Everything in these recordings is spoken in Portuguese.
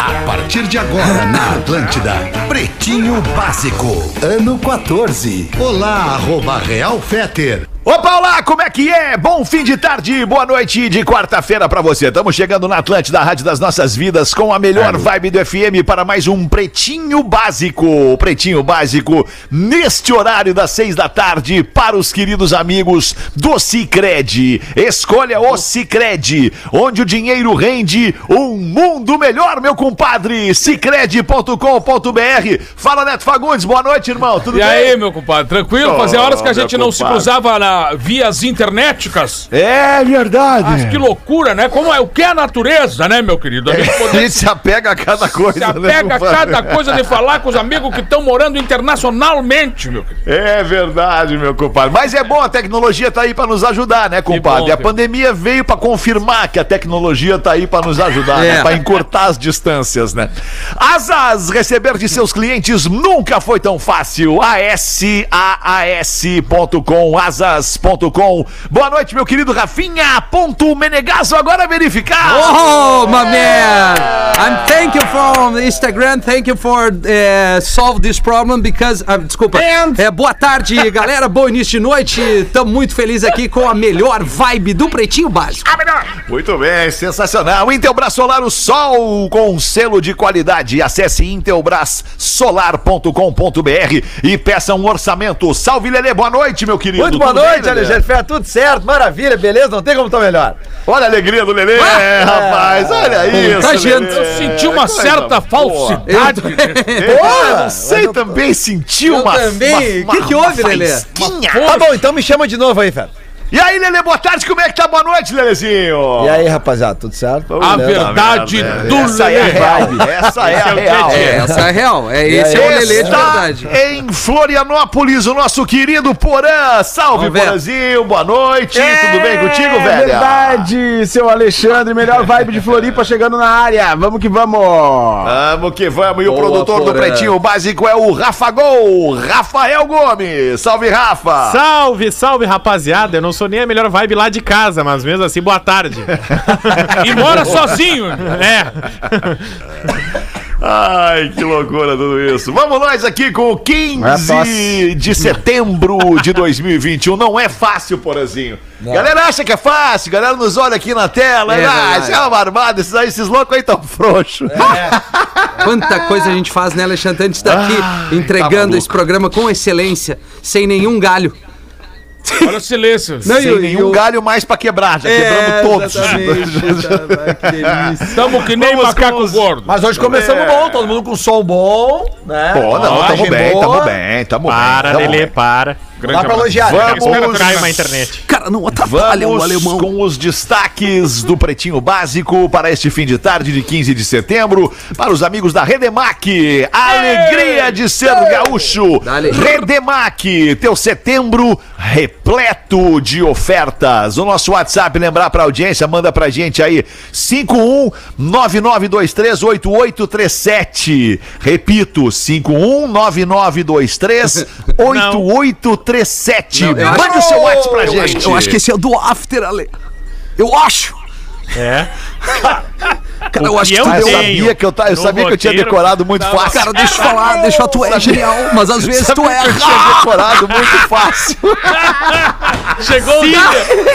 A partir de agora na Atlântida, Pretinho Básico, ano 14. Olá, arroba Real Feter. Opa, olá, como é que é? Bom fim de tarde, boa noite de quarta-feira pra você. Estamos chegando na Atlântida, a Rádio das Nossas Vidas, com a melhor vibe do FM para mais um Pretinho Básico. Pretinho Básico, neste horário das seis da tarde, para os queridos amigos do Cicred. Escolha o Cicred, onde o dinheiro rende um mundo melhor, meu compadre. Cicred.com.br. Fala, Neto Fagundes, boa noite, irmão. Tudo E bem? aí, meu compadre, tranquilo? Fazia horas que a gente não se cruzava na vias internéticas. É verdade. Mas que loucura, né? Como é o que é a natureza, né, meu querido? A gente A gente se apega a cada coisa. se né, apega a compadre? cada coisa de falar com os amigos que estão morando internacionalmente, meu querido. É verdade, meu compadre. Mas é bom, a tecnologia tá aí pra nos ajudar, né, compadre? bom, a pandemia veio pra confirmar que a tecnologia tá aí pra nos ajudar, É. né? Pra encurtar as distâncias, né? Asas, receber de seus clientes nunca foi tão fácil. ASAAS.com, asas.com. Boa noite, meu querido Rafinha. Ponto Menegaso, agora verificar. Oh, my man! I'm thank you for Instagram, thank you for uh, solve this problem because ah, desculpa. É, boa tarde, galera. Bom início de noite. Estamos muito felizes aqui com a melhor vibe do Pretinho Básico. Muito bem, sensacional. Intelbras Solar, o sol com selo de qualidade. Acesse intelbrassolar.com.br e peça um orçamento. Salve, Lelê, boa noite, meu querido. Muito boa Tudo bem, noite? Alexandre Ferreira. Tudo certo, maravilha, beleza? Não tem como estar melhor. Olha a alegria do Lelê, Ah! rapaz. Olha isso. Contagiante. Lelê. Eu senti uma Coisa certa falsidade. É, você também sentiu Eu uma. também. uma- Que que uma houve, Lelê? Tá bom, então me chama de novo aí, Fer. E aí, Lelê, boa tarde. Como é que tá? Boa noite, Lelezinho. E aí, rapaziada, tudo certo? A Beleza? verdade do Essa é a Lelê. real. Essa é a real. É, essa é a real. É, esse é o Lelê de Está verdade. em Florianópolis, o nosso querido Porã. Salve, Vamos. Porãzinho. Boa noite. Tudo bem contigo, É velho? verdade, seu Alexandre, melhor vibe de Floripa chegando na área. Vamos que vamos. Vamos que vamos. E o Boa, produtor do Porã. Pretinho Básico é o Rafa Gol, Rafael Gomes. Salve, Rafa. Salve, salve, rapaziada. Eu não sou nem a melhor vibe lá de casa, mas mesmo assim, boa tarde. E mora sozinho. É. Ai, que loucura tudo isso. Vamos nós aqui com o 15 de setembro de 2021. Não é fácil, Porazinho. Galera acha que é fácil, galera nos olha aqui na tela. É ah, verdade. isso é uma barbada, esses, aí, esses loucos aí tão frouxos. Quanta coisa a gente faz, né, Alexandre? A gente tá aqui Ai, entregando tá esse programa com excelência, sem nenhum galho. Olha o silêncio. Não, Sem e o- nenhum e o- galho mais pra quebrar, já quebramos todos. que delícia. Tamo que nem Vamos macaco os- gordo. Mas hoje começamos bom, todo mundo com som bom, né? Pô, não, tamo bem, tamo bem, tamo Para, bem. tamo Lelê, bem. para. Dá pra elogiar. né? Espero Vamos, uma internet. Cara, não atrapalha o Vamos alemão. com os destaques do Pretinho Básico para este fim de tarde de 15 de setembro. Para os amigos da Redemac, a alegria de ser gaúcho. Dale. Redemac, teu setembro repleto de ofertas. O nosso WhatsApp, lembrar para a audiência, manda pra gente aí 5199238837. Repito, 5199238837. Não, eu acho Mande o seu WhatsApp pra Eu gente. acho, eu acho que esse é do After, Ale. Eu acho. É. Cara, eu acho que que tu eu Eu sabia que eu, eu sabia que eu tinha decorado muito fácil. Cara, deixa eu falar, deixa eu falar, tu é genial, mas às vezes tu é. que eu tinha decorado muito fácil. Chegou o dia.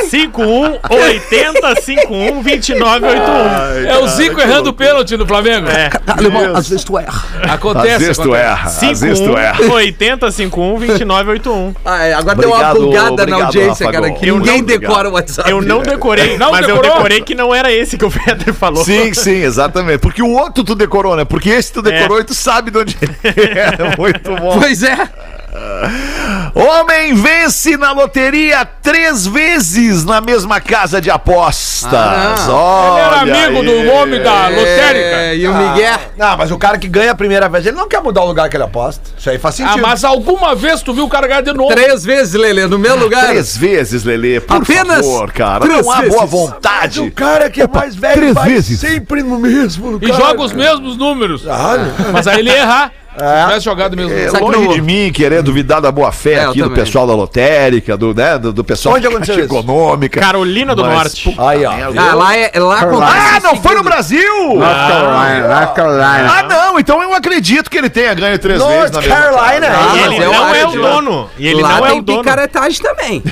51 80 51 2981. É o Zico errando o pênalti no Flamengo. É. Alemão, às vezes tu erra. Acontece. Às vezes tu erra, às vezes tu 51 erra. 80 51 2981. Ah, é, agora deu uma bugada obrigado, na audiência, Rafa cara, que Eu ninguém não- decora o WhatsApp. Eu não decorei, Não mas eu decorou? decorei que não era esse que o Peter falou. Sim, sim, exatamente. Porque o outro tu decorou, né? Porque esse tu decorou e tu sabe de onde é. Muito bom. Pois é. Homem vence na loteria três vezes na mesma casa de apostas. Ah, Ele Olha era amigo aí. do homem da lotérica. É, e o Miguel. Não, mas o cara que ganha a primeira vez, ele não quer mudar o lugar que ele aposta. Isso aí faz Ah, sentido. mas alguma vez tu viu o cara ganhar de novo? Três vezes, Lelê, no meu lugar. Três vezes, Lelê, por Apenas favor, cara. três Não há boa vezes. Mas vontade. o cara que é mais velho três vai vezes. sempre no mesmo lugar. E joga os mesmos números. Ah, Mas aí ele ia errar. Se tivesse jogado mesmo. É, longe no- de mim querer duvidar da boa fé É, aqui do pessoal da lotérica, do, né, do, do pessoal Onde da econômica. Carolina do Mas, Norte. puta Aí, ó. Ah, lá, é, lá acontece Ah, não foi no. Brasil? North Carolina, North Carolina. Ah, não, então eu acredito que ele tenha ganho três vezes North na mesma Carolina. Ah, E ele eu não é o dono. E ele lá não é tem o dono. picaretagem também.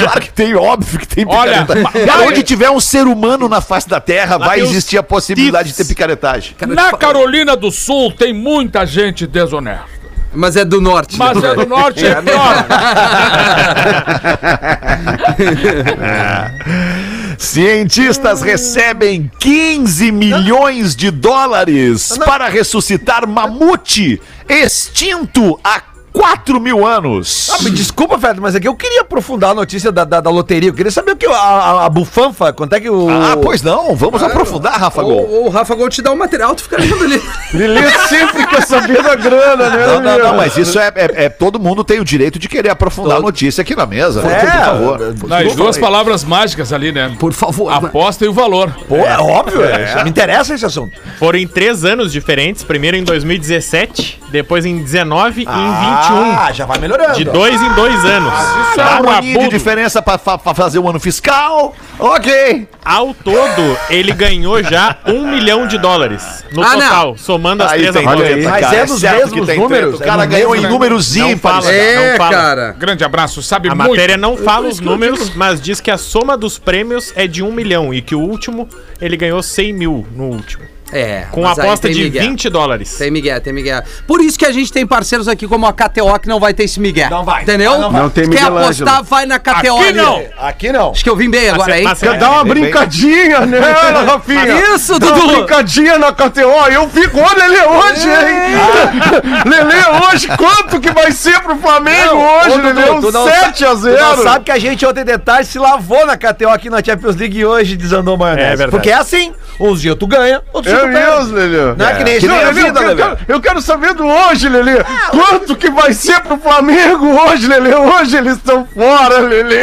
Claro que tem, óbvio que tem Olha, picaretagem. mas- Onde tiver um ser humano na face da Terra, vai existir a possibilidade de ter picaretagem. Na Carolina do Sul tem muita gente desonesta. Mas é do norte. Mas né? é do norte é pior. Cientistas recebem 15 milhões de dólares para ressuscitar mamute extinto há 4 mil anos. Ah, me desculpa, Fred, mas é que eu queria aprofundar a notícia da, da, da loteria. Eu queria saber o que a, a, a bufanfa, quanto é que o. Ah, pois não, vamos aprofundar, Rafa Gol. Ou o Rafa Gol te dá o material, tu fica lendo ali. Lelê sempre quer saber da grana, né? Não, não, não, mas isso é, é- é- Todo mundo tem o direito de querer aprofundar a Todo. notícia aqui na mesa. É, por favor. Nas duas palavras mágicas ali, né? Por favor. Aposta e o valor. Pô, é, óbvio, é. me interessa esse assunto. Foram em três anos diferentes. Primeiro em 2017, depois em 19 e em Ah, já vai melhorando. 21. De dois em dois anos. Isso é Dá um um aninho de diferença pra, fa- pra fazer o ano fiscal. Ok. Ao todo, ele ganhou já um milhão de dólares. No Ah, não. total, somando as Aí três tem apostas. Olha aí. Mas cara, é dos certo mesmos que tem números, treta. O é cara no ganhou mesmo, em números Não ímpares. fala. É, Não fala. cara. Grande abraço, sabe A muito. matéria não fala os números, mas diz que a soma dos prêmios é de um milhão e que o último ele ganhou 100 mil no último. É. Com aposta de Miguel. 20 dólares. Tem Miguel, tem Miguel. Por isso que a gente tem parceiros aqui como a KTO que não vai ter esse Miguel. Não vai. Entendeu? Não vai. Não tem Quer Miguel apostar, Ângelo. vai na KTO. Aqui ali. não. Aqui não. Acho que eu vim bem agora, hein? Quer dar uma Bem, bem. brincadinha, né, Rafinha? Isso, Dá uma Dudu. brincadinha na KTO. Eu fico, olha Lelê hoje, hein? Lelê hoje, quanto que vai ser pro Flamengo hoje, Ô, Dudu, Lelê? Um tu não 7 a Tu não 0 sabe que a gente ontem de tarde se lavou na KTO aqui na Champions League e hoje desandou maionese. É verdade. Porque é assim, uns dias tu ganha, outros dias É tu perde. mesmo, Lelê. Não é que nem Que nem jogo, a Lelê, vida, eu, Lelê. quero, eu quero saber do hoje, Lelê. Quanto que vai ser pro Flamengo hoje, Lelê? Hoje eles estão fora, Lelê.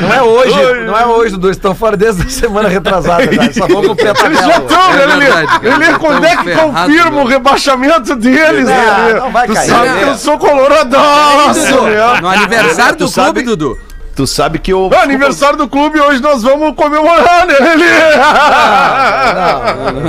Não é hoje, Oi. não é hoje, Dudu. Estão fora desde a semana retrasada. Já. Só vão cumprir a Eles já estão, É né, Lelê? Lelê, quando é que confirma o meu. rebaixamento deles, Lelê? não vai tu cair, sabe Lelê. que eu sou coloradaço, Dudu, né? No aniversário do Tu sabe- clube, Dudu. Tu sabe que o. Aniversário do clube, hoje nós vamos comemorar, né, Lelê?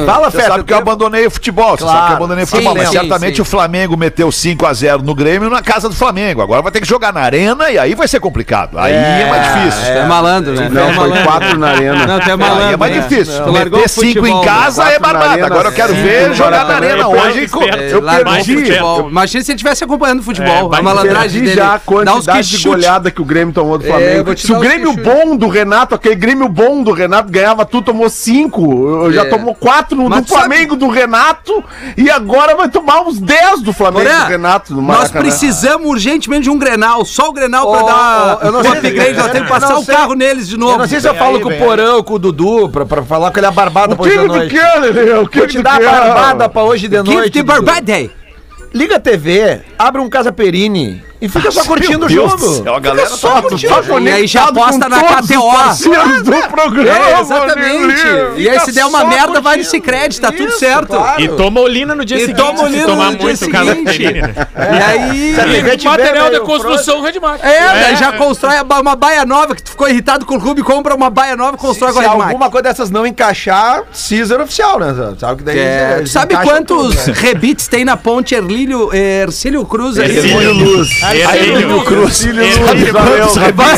Fala, Feta. sabe que eu abandonei o futebol, você Claro. sabe que eu abandonei o Sim, futebol, mas sim, certamente sim. o Flamengo meteu 5x0 no Grêmio na casa do Flamengo. Agora vai ter que jogar na arena e aí vai ser complicado. Aí é, mais difícil. É malandro, né? Não, é foi malandro. quatro na arena. Não, tu é Aí malandro. é mais né? difícil. Largou Meter o 5 em futebol, casa né? é arena, Agora eu quero ver jogar na Maracanã. arena hoje. É, Eu largou perdi. Imagina se ele estivesse acompanhando o futebol. É, a vai malandragem dele. já a Dá uns quantidade que de goleada que o Grêmio tomou do É, eu Flamengo. vou te Se o Grêmio que bom do Renato, aquele Grêmio bom do Renato ganhava tudo, tomou cinco. Eu Já É. tomou quatro no Mas do tu sabe- Flamengo do Renato e agora vai tomar uns 10 do Flamengo Porã, do Renato no nós precisamos urgentemente de um Grenal. Só o Grenal pra Ô, dar ô, eu não o sei- upgrade. Nós temos que passar o sei- carro neles de novo. Eu não sei se eu falo aí, com o Porão, com o Dudu, pra, pra falar com ele a barbada O pra hoje que de noite. quer? O que Vou que te dar a barbada pra hoje de noite. Dudu. birthday. Liga a TV, abre um Casa Perini e fica só curtindo o jogo. céu, a galera Fica só tá- curtindo Tá o jogo. E aí já aposta na KTO. do programa, É, exatamente. E aí, se der uma merda, vai no curtindo. Cicred, tá tudo certo. claro. E toma olina no dia E seguinte. toma se olina tomar no dia muito caso seguinte. E aí. Se Material de meio construção Redmar. É, daí já constrói uma baia nova, que tu ficou irritado com o clube, compra uma baia nova e constrói Se com a Redmac. alguma coisa dessas não encaixar, Caesar oficial, né? Sabe que daí É, sabe quantos né? rebites tem na ponte Erlílio, Ercílio Cruz ali? Ercílio Luz. Ercílio Cruz.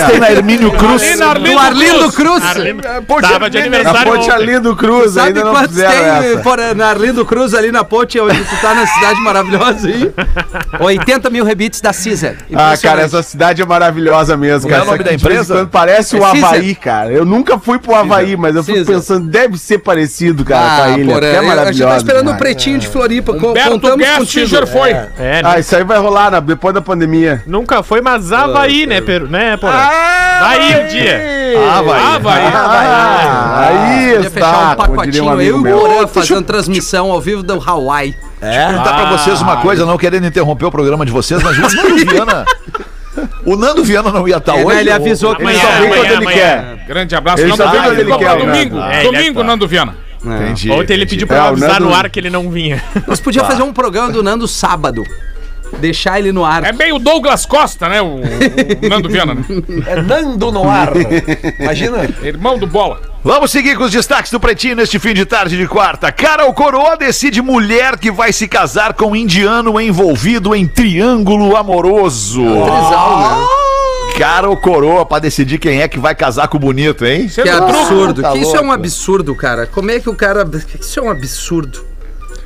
Tem na Hermínio Cruz? Na Do Arlindo Cruz. Arlindo- Ponte Tava de Arlindo- aniversário A ponte. Arlindo Cruz Sabe ainda não quantos fizeram tem na Arlindo Cruz, ali na ponte, onde tu tá na cidade maravilhosa aí? 80 mil rebites da Caesar. Ah, cara, essa cidade é maravilhosa mesmo, Como é cara. o nome da empresa? quando Parece o É Caesar. Havaí, cara. Eu nunca fui pro Havaí, mas eu fico pensando, deve ser parecido, cara, com a Ah, ilha. é eu- a gente tá maravilhosa. esperando o pretinho de Floripa. Contamos contigo. Foi. É, né? Ah, isso aí vai rolar na- depois da pandemia. Companhia. Nunca foi, mas Havaí, né, Peru? Né, porra? Vai um dia. Ah, vai. Ah. Ah, aí Podia fechar está, um como diria um pacotinho. amigo Eu e o meu. Porã fazendo transmissão ao vivo do Hawaii. Perguntar pra vocês uma coisa, não querendo interromper o programa de vocês, mas o Nando Viana. O Nando Viana não ia estar Ele, hoje. ele avisou que Amanhã, Ele só vem amanhã, quando ele amanhã. quer. Grande abraço, Ele Nando só vem Viana. quando ele quer, né? domingo. É, ele domingo, é- Nando Viana. Entendi. Ontem ele pediu pra É, eu o avisar Nando- no ar que ele não vinha. Nós podíamos fazer um programa do Nando sábado. Deixar ele no ar. É bem o Douglas Costa, né? O, o Nando Viana, né? É Nando no ar. Imagina. Irmão do Bola. Vamos seguir com os destaques do Pretinho neste fim de tarde de quarta. Carol Coroa decide mulher que vai se casar com um indiano envolvido em triângulo amoroso. Trisal, né? Carol Coroa pra decidir quem é que vai casar com o bonito, hein? Que absurdo. Tá que isso é um absurdo, cara. Como é que o cara. Isso é um absurdo.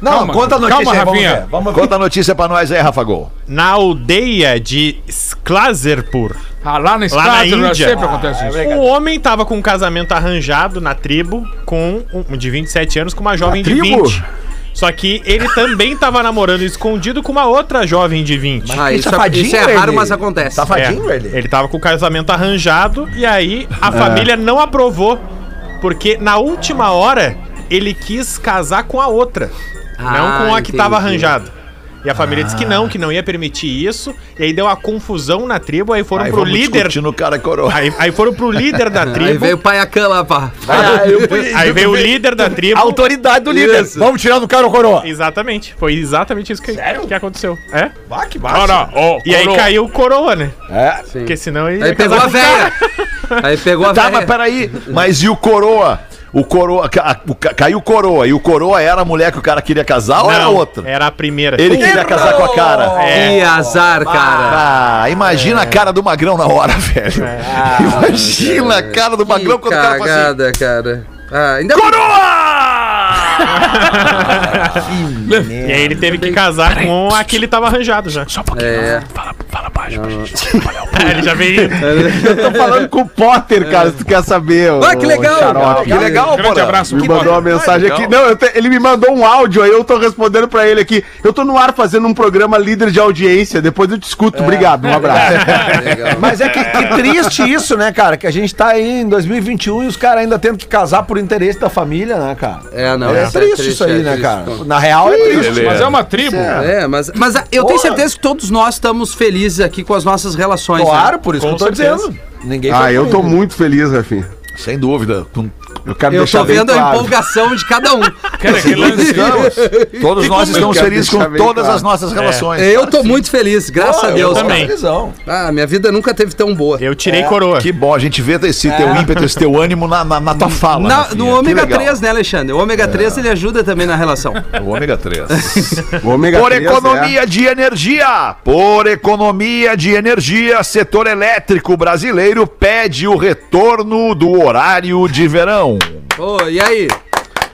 Não, Calma, conta a notícia calma, aí, vamos Rafinha. ver. Vamos ver. Conta a notícia pra nós aí, Rafa Gol. Na aldeia de Sklazerpur, Ah, lá na Lá na Escrata Índia. sempre acontece isso. o homem tava com um casamento arranjado na tribo com um de 27 anos com uma jovem de tribo? 20. Só que ele também tava namorando escondido com uma outra jovem de 20. Ah, isso, é, safadinho isso é raro, ele. mas acontece. Safadinho, É, ele? ele tava com o casamento arranjado e aí a família não aprovou. Porque na última hora ele quis casar com a outra. Não Ah, com a que tava entendi. arranjado. E a família disse que não, que não ia permitir isso. E aí deu uma confusão na tribo, aí foram Aí pro líder. no cara Coroa. Aí, aí foram pro líder da Aí tribo. veio o Paiacan lá, pá. Aí veio o líder da tribo. A autoridade do líder. Isso. Vamos tirar do cara o coroa. Exatamente. Foi exatamente isso que, que aconteceu. É? Ah, que Não, não. Ô, E aí caiu o coroa, né? É. Porque senão ele Aí pegou a véia. Aí pegou a Tá, mas véia. peraí. Mas e o Coroa? O Coroa. ca- o ca- Caiu o Coroa. E o Coroa era a mulher que o cara queria casar ou era Não, outra? Era a primeira. Ele queria casar com a cara. É. Que azar, cara. Ah, imagina a cara do Magrão na hora, velho. imagina a cara do Magrão Que quando o cara fala assim. cagada, cara. Ah, ainda bem- E aí ele teve que casar com a que ele tava arranjado já. É. É, ele já veio. Eu tô falando com o Potter, cara, se tu quer saber. Ah, que legal. xarope. Que legal, Grande abraço. Me Que mandou bom. uma mensagem legal. aqui. Não, te- ele me mandou um áudio, aí eu tô respondendo pra ele aqui. Eu tô no ar fazendo um programa líder de audiência, depois eu te escuto. Obrigado, um abraço. Legal. Mas é que, que triste isso, né, cara? Que a gente tá aí em 2021 e os caras ainda tendo que casar por interesse da família, né, cara? É, não. É, isso triste, isso aí, é né, triste. cara? Na real é triste. Mas é uma tribo. É, mas, mas eu tenho certeza que todos nós estamos felizes aqui com as nossas relações. Claro, né? por isso Com que eu tô certeza. dizendo. Ninguém Ah, foi eu tô muito feliz, Rafinha. Sem dúvida. Com- Eu quero Eu deixar tô vendo a claro. empolgação de cada um. Cara, que lance. Todos nós estamos felizes com todas claro. as nossas relações. Eu tô muito feliz, graças a Deus. eu também. Ah, minha vida nunca teve tão boa. Eu tirei coroa. Que bom, a gente vê esse teu ímpeto, esse teu ânimo na, na, na tua fala. Na- no ômega legal. 3, né, Alexandre? O ômega 3 ele ajuda também na relação. O ômega 3. O ômega Por 3 economia de energia, por economia de energia, setor elétrico brasileiro pede o retorno do horário de verão. Ô, e aí?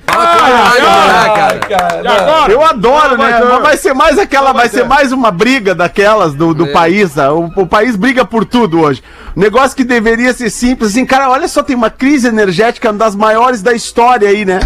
O rádio, né, cara. E agora? Eu adoro, Não, né? vai. Mas vai ser mais aquela, vai ser mais uma briga daquelas do, do É. país. ah, O, o país briga por tudo hoje. Negócio que deveria ser simples, assim, cara, olha só, tem uma crise energética uma das maiores da história aí, né?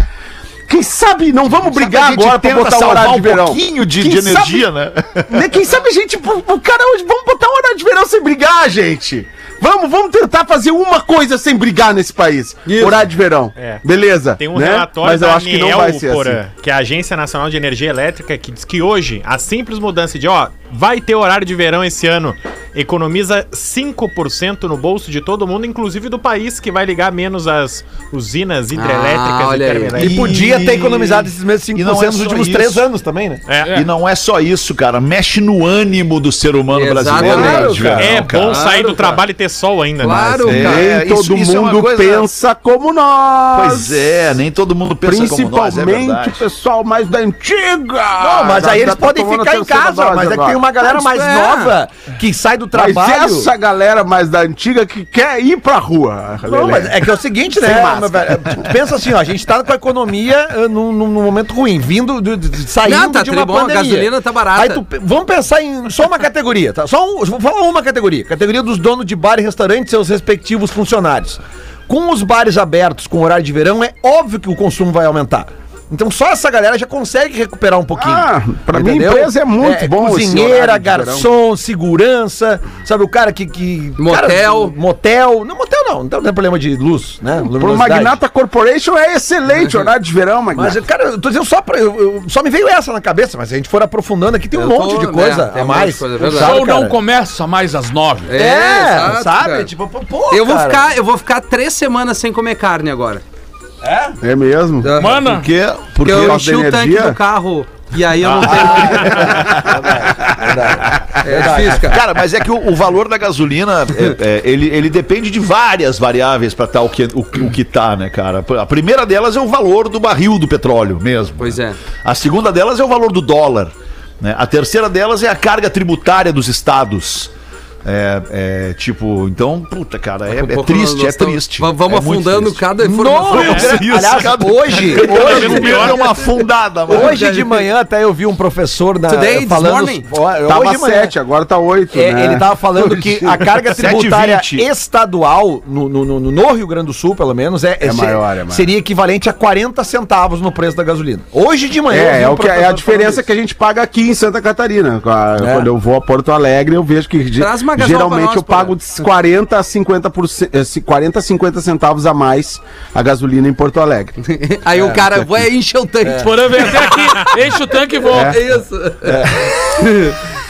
Quem sabe não vamos brigar a gente agora pra botar o horário de um verão. pouquinho de, Quem de sabe- energia, né? Né? Quem sabe a gente, o cara hoje, vamos botar o horário de verão sem brigar, gente. Vamos, vamos tentar fazer uma coisa sem brigar nesse país. Isso. Horário de verão. É. Beleza. Tem um né? relatório Mas eu da acho que não ANEEL, vai ser Porã, assim. que é a Agência Nacional de Energia Elétrica, que diz que hoje a simples mudança de, ó, vai ter horário de verão esse ano, economiza 5% no bolso de todo mundo, inclusive do país, que vai ligar menos as usinas hidrelétricas Ah, olha aí. E podia ter economizado esses mesmos 5% E não é nos últimos isso. três anos também, né? É, E não é só isso, cara. Mexe no ânimo do ser humano brasileiro. De verão, é cara. bom sair do cara. trabalho e ter sol ainda, Claro, né? cara. É, Nem isso- todo isso é uma mundo coisa- pensa como nós. Pois é, nem todo mundo pensa como nós, é Principalmente o pessoal mais da antiga. Não, mas Já- aí eles tá podem ficar em casa, mas é que tem uma galera mais É. nova que sai do Mas trabalho. essa galera mais da antiga que quer ir pra rua. Não, Lelê. mas é que é o seguinte, né? Pensa assim, ó, a gente tá com a economia eh, num, num momento ruim, vindo, de, de- de- saindo Não, tá de uma a pandemia. gasolina tá barata. Aí tu, vamos pensar em só uma categoria, tá? Só um, vou falar uma categoria. Categoria dos donos de bar e restaurante e seus respectivos funcionários. Com os bares abertos com horário de verão, é óbvio que o consumo vai aumentar. Então só essa galera já consegue recuperar um pouquinho. Ah, pra mim, empresa é muito bom esse Cozinheira, garçom, segurança, sabe o cara que... que Motel. cara, motel. Não, motel não, não tem problema de luz, né? Pro luminosidade. Magnata Corporation é excelente horário de verão, Mas, Magnata. cara, eu tô dizendo só pra. eu- só me veio essa na cabeça, mas se a gente for aprofundando aqui, tem um Eu monte tô- de coisa é, tem a mais. coisa, é O. Sabe, show não começa mais às nove. É, exato, sabe? cara. Tipo, pô, Eu vou, cara. ficar, eu vou ficar três semanas sem comer carne agora. É mesmo? Mana, Porque, Porque porque eu enchi o tanque do carro e aí eu não tenho. é difícil, cara. Cara, mas é que o, o valor da gasolina, é, é, ele, ele depende de várias variáveis pra estar o que, o, o que tá, né, cara? A primeira delas é o valor do barril do petróleo mesmo. Pois é. A segunda delas é o valor do dólar. Né? A terceira delas é a carga tributária dos estados. É, é, tipo, então, puta, cara, é, é triste, é triste. va- Vamos É afundando triste. cada informação. Nossa, isso, Aliás, cada- hoje, hoje, vez deu uma afundada, mano. hoje de manhã até eu vi um professor na, Today, falando. hoje Tava de manhã. 7, agora tá 8. É, né? Ele tava falando que a carga 7,20. tributária estadual no, no, no- no Rio Grande do Sul, pelo menos, é, É maior, é maior. seria equivalente a 40 centavos no preço da gasolina. Hoje de manhã. eu vi É, é, o que, é a diferença que a gente paga aqui em Santa Catarina. É. Quando eu vou a Porto Alegre, eu vejo que Traz uma geralmente nós, eu pago pô. de 40 a 50, por, 40 a 50 centavos a mais a gasolina em Porto Alegre. Aí o cara vai encher o tanque. Porã vem até aqui, enche o tanque e volta. Isso.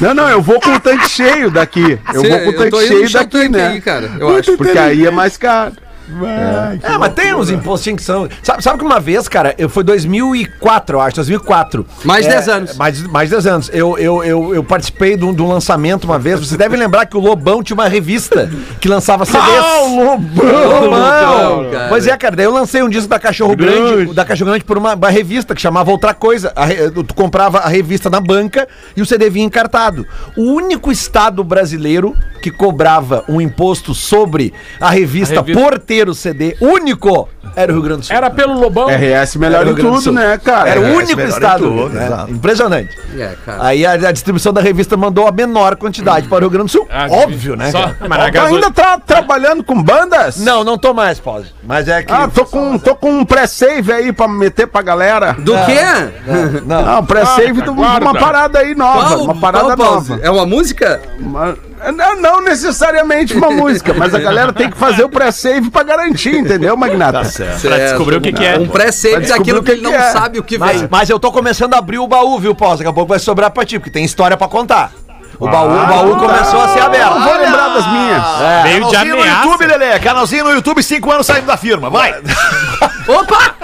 Não, não, eu vou com o tanque cheio daqui. Eu Sim, vou com o tanque cheio daqui, tanque né? aí, cara, eu acho. Porque aí é mais caro. É, mas tem uns impostinhos que são. Sabe, sabe que uma vez, cara, eu, foi 2004, eu acho, 2004. Mais É, 10 anos. Mais, mais 10 anos. Eu, eu, eu, eu participei de um, de um lançamento uma vez. Vocês devem lembrar que o Lobão tinha uma revista que lançava CDs. Ah, o Lobão! Lobão! Pois é, cara, daí eu lancei um disco da Cachorro Grande, da Cachorro Grande por uma, uma revista que chamava Outra Coisa. A tu comprava a revista na banca e o CD vinha encartado. O único estado brasileiro que cobrava um imposto sobre a revista, A revista. por ter o CD único era o Rio Grande do Sul. Era pelo Lobão. RS melhor em tudo, né, cara? Era o único estado. tudo, né? Impressionante. É, cara. Aí a, a distribuição da revista mandou a menor quantidade para o Rio Grande do Sul. Ah, Óbvio, né? só- gasol... ainda tá trabalhando com bandas? Não, não tô mais, pause. Mas é que. Ah, tô com, tô com um pré-save aí pra meter pra galera. Do quê? Não. Ah, um pré-save Guarda, de guarda. uma parada aí nova. Qual- uma parada nova. É uma música? Uma- Não, não necessariamente uma música, mas a galera tem que fazer o pré-save pra garantir, entendeu, Magnata? Tá certo. Pra descobrir o que, que é. Um pré-save daquilo que que ele não é. sabe o que Mas, vem. mas eu tô começando a abrir o baú, viu, Paulo? Daqui a pouco vai sobrar pra ti, porque tem história pra contar. O baú, o baú começou a ser aberto. vou lembrar das minhas. É. Veio de Canalzinho no ameaça. YouTube, Lelê. Canalzinho no YouTube, 5 anos saindo da firma. Vai. Opa!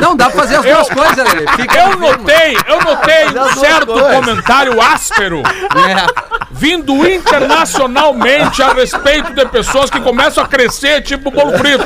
Não, dá pra fazer as duas coisas, né? Fica Eu notei, eu notei um certo coisas. comentário áspero É. vindo internacionalmente a respeito de pessoas que começam a crescer tipo bolo frito.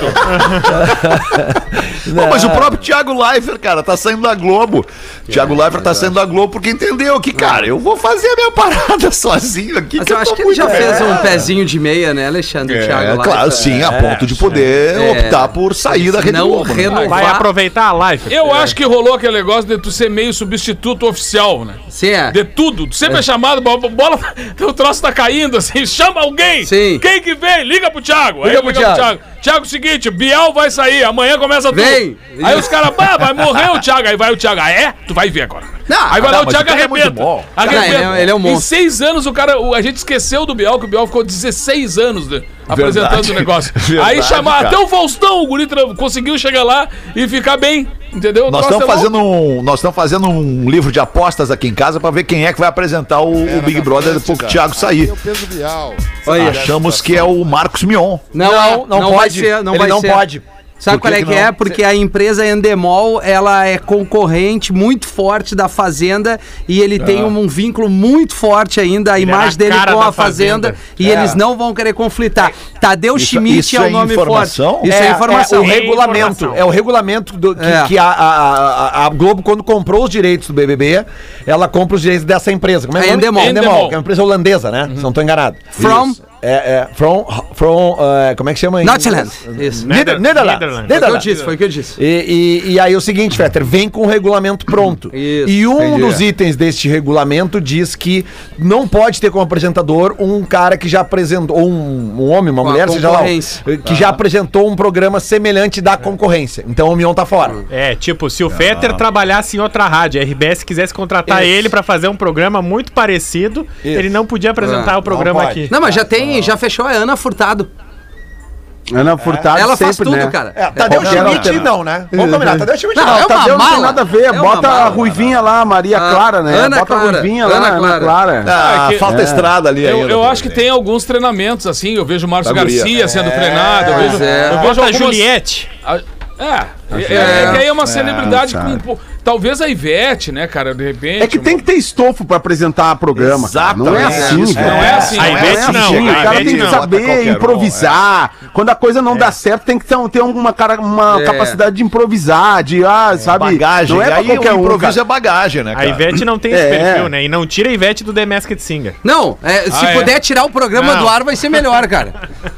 Pô, mas o próprio Thiago Leifert, cara, tá saindo da Globo. Thiago Leifert tá saindo da Globo porque entendeu que, cara, eu vou fazer a minha parada sozinho aqui. Mas eu acho tô que ele já fez um pezinho de meia, né, Alexandre? É, Thiago claro, Leifert? sim, a ponto de poder É. optar por sair da Rede Não Globo. né? renovar. Vai aproveitar Eu acho que rolou aquele negócio de tu ser meio substituto oficial, né? Sim, é. De tudo. Tu sempre é, chamado, bo- bo- bola, o troço tá caindo assim, chama alguém. Sim. Quem que vem? Liga pro Thiago. Aí Liga pro Thiago. Thiago. Seguinte, Bial vai sair, amanhã começa tudo. Vem. Aí os caras, bah, vai morrer o Thiago. Aí vai o Thiago, ah, é? Tu vai ver agora. Não, aí vai lá não, o Thiago é arrebenta. bom. arrebenta. Não, ele é- ele é um Em monstro. seis anos, o cara, o- a gente esqueceu do Bial, que o Bial ficou 16 anos de- apresentando o negócio. aí Verdade, chamar cara. até o Faustão, o Guri conseguiu chegar lá e ficar bem, entendeu? Nós estamos é louco. fazendo um, nós estamos fazendo um livro de apostas aqui em casa pra ver quem é que vai apresentar o, o Big Brother depois que o Thiago sair. Achamos que é o Marcos Mion. Não, Não, não, vai pode. ser, não Ele vai não ser. pode. Sabe qual é que que, é? Porque a empresa Endemol, ela é concorrente muito forte da Fazenda e ele tem um, um vínculo muito forte ainda, a é imagem dele com a Fazenda, Fazenda. e eles não vão querer conflitar. Tadeu Isso- Schmidt isso é o é nome informação? forte. Isso é, informação. É o É regulamento. informação. É o regulamento do, que, É. que a, a, a- Globo, quando comprou os direitos do BBB, ela compra os direitos dessa empresa. Como é A? Endemol. Endemol, Endemol. que é uma empresa holandesa, né? Se não tô enganado. From É, é, from, from uh, como é que chama? Notland. inglês? Isso. Nether- Netherlands. Netherlands. Foi o que eu disse, foi o que eu disse. E, e- e aí é o seguinte, Fetter, vem com o regulamento pronto. Isso, e um entendi. dos itens deste regulamento diz que não pode ter como apresentador um cara que já apresentou, ou um, um homem, uma Com mulher, seja lá, que já apresentou um programa semelhante da concorrência. Então o Mion tá fora. É, tipo, se o Fetter trabalhasse em outra rádio, a RBS quisesse contratar Isso. ele pra fazer um programa muito parecido, ele não podia apresentar Ah, o programa aqui. Não, mas já tem, já fechou a Ana Furtado. Ana Furtado Ela faz sempre, tudo, né? cara. É, Tadeu Qualquer Schmidt não, né? Vamos combinar, Tadeu Schmidt Não, não. é Tadeu não tem mala. nada a ver. É Bota a mala. Ruivinha lá, Maria Ah, Clara, né? Ana Bota Clara. a Ruivinha Ana lá, Ana Clara. Clara. Ah, É que- falta estrada ali Eu, ainda. eu acho que tem alguns treinamentos, assim. Eu vejo o Márcio. Garcia sendo treinado. Eu vejo, é. eu vejo Bota a Juliette. a- É, é, é, que aí é uma celebridade com. Talvez a Ivete, né, cara? De repente. É que tem que ter estofo pra apresentar programa. cara. Não é assim, velho. Não é assim. A não é Ivete assim. não, a o cara Ivete tem que saber qualquer um, improvisar. Quando a coisa não dá certo, tem que ter, ter uma, cara, uma É. capacidade de improvisar, de, ah, sabe? Bagagem. Não é pra aí qualquer o um, improviso cara. é bagagem, né, A cara? Ivete não tem esse É. perfil, né? E não tira a Ivete do The Masked Singer. Não, é, se Ah, é? puder tirar o programa Não. do ar, vai ser melhor, cara.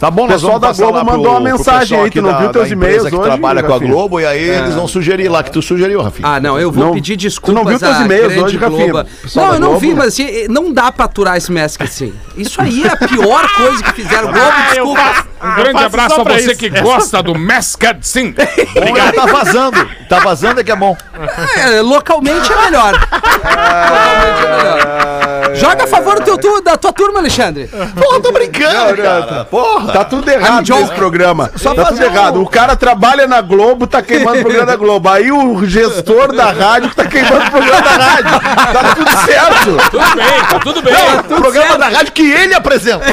Tá bom, O pessoal da Globo mandou uma mensagem aí, tu não da- viu teus e-mails que hoje, trabalha com a? Globo e aí eles vão sugerir lá que tu sugeriu, Rafinha. Ah, não, eu vou Não- pedir tu desculpas não viu teus e-mails hoje, Rafinha? Não, eu não Globo? vi, mas assim, não dá pra aturar esse Mask assim. Isso aí é a pior coisa que fizeram. Globo, Ah, desculpa. Um grande abraço a você isso. que gosta do Masked Sim. Obrigado. Tá vazando. Tá vazando é que é bom. É, localmente é melhor. localmente é melhor. Joga a favor do teu, tu- da tua turma, Alexandre. Porra, tô brincando, cara. Porra. Tá tudo errado nesse programa. Só tá fazer tudo errado. O cara trabalha na Globo, tá queimando o programa da Globo. Aí o gestor da rádio tá queimando o programa da rádio. Tá tudo certo. Tudo bem, tá tudo bem. o programa da rádio que ele apresenta.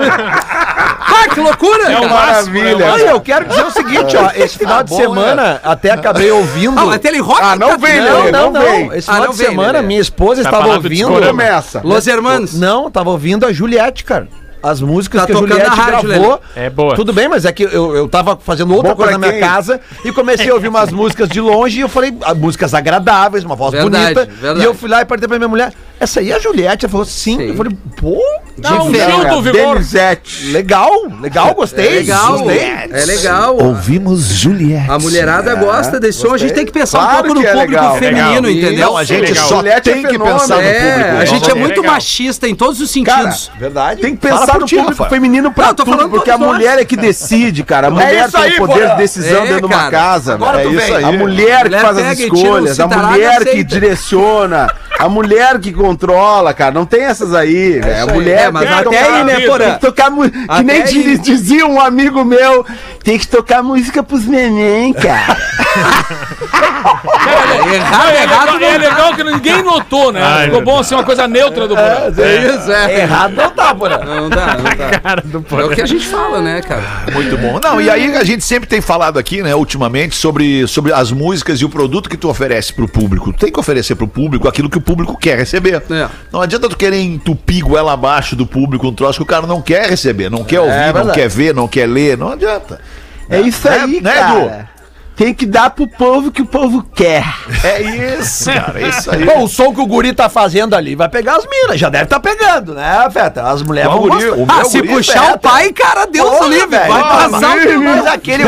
Ah, que loucura! É cara. máximo. Maravilha. é Olha, eu quero dizer o seguinte, ó. Esse final de bom, semana até acabei ouvindo. Ah, mas Telerock Ah, não tá- vem, Não, Lelê, não, não não. vem. Esse Ah, final não de vem, semana, Lelê. minha esposa Tá estava ouvindo. Começa. Los Hermanos. Não, tava ouvindo a Juliette, cara. As músicas Tá que a tocando Juliette rádio, gravou. É boa. Tudo bem, mas é que eu, eu tava fazendo outra Bom coisa na minha quem? casa e comecei a ouvir umas músicas de longe e eu falei, ah, músicas agradáveis, uma voz Verdade, bonita. verdade. E eu fui lá e perguntei pra minha mulher, essa aí é a Juliette? Ela falou, sim. Sim. Eu falei, pô, um do vigor. Denizete. legal, legal, gostei. É legal. Gostei. É legal. Ouvimos Juliette. A mulherada gosta desse som. A gente tem que pensar um Claro pouco no é público legal. feminino, Legal. entendeu? Não, a gente Legal. só Juliette é tem que pensar no É, público. a gente é muito machista em todos os Cara, sentidos. Verdade. Tem que Fala pensar por no ti, público Rafa. feminino pra Não, tô tudo, falando porque a nós. mulher é que decide, cara. A mulher isso tem o poder de decisão É, dentro de uma cara. casa. É isso aí. A mulher que Mulher faz as escolhas, a mulher que direciona, a mulher que controla, cara. Não tem essas aí, velho. A mulher É, mas até aí, né, Porã? que tocar mu- Que nem aí. diz- dizia um amigo meu, tem que tocar música pros neném, cara. Errado, É, errado legal, é não legal que ninguém notou, né? Ai, Ficou bom assim, uma coisa neutra do programa. É isso, é. Errado não tá, porra. Não dá, não dá. É o que a gente fala, né, cara? Muito bom. Não, e aí a gente sempre tem falado aqui, né, ultimamente, sobre, sobre as músicas e o produto que tu oferece pro público. Tu tem que oferecer pro público aquilo que o público quer receber. É. Não adianta tu querer entupir goela abaixo do público um troço que o cara não quer receber, não quer ouvir, não quer ver, não quer ler, não adianta. É isso Né- aí, né, cara. Tem que dar pro povo que o povo quer. É isso, cara, é isso aí. Bom, o som que o guri tá fazendo ali vai pegar as minas, já deve tá pegando, né, Feta? As mulheres vão guri? gostar. O Ah, se guri, puxar Feta. o pai, cara, Deus Porra, o livre. velho. Vai passar o Mas aquele...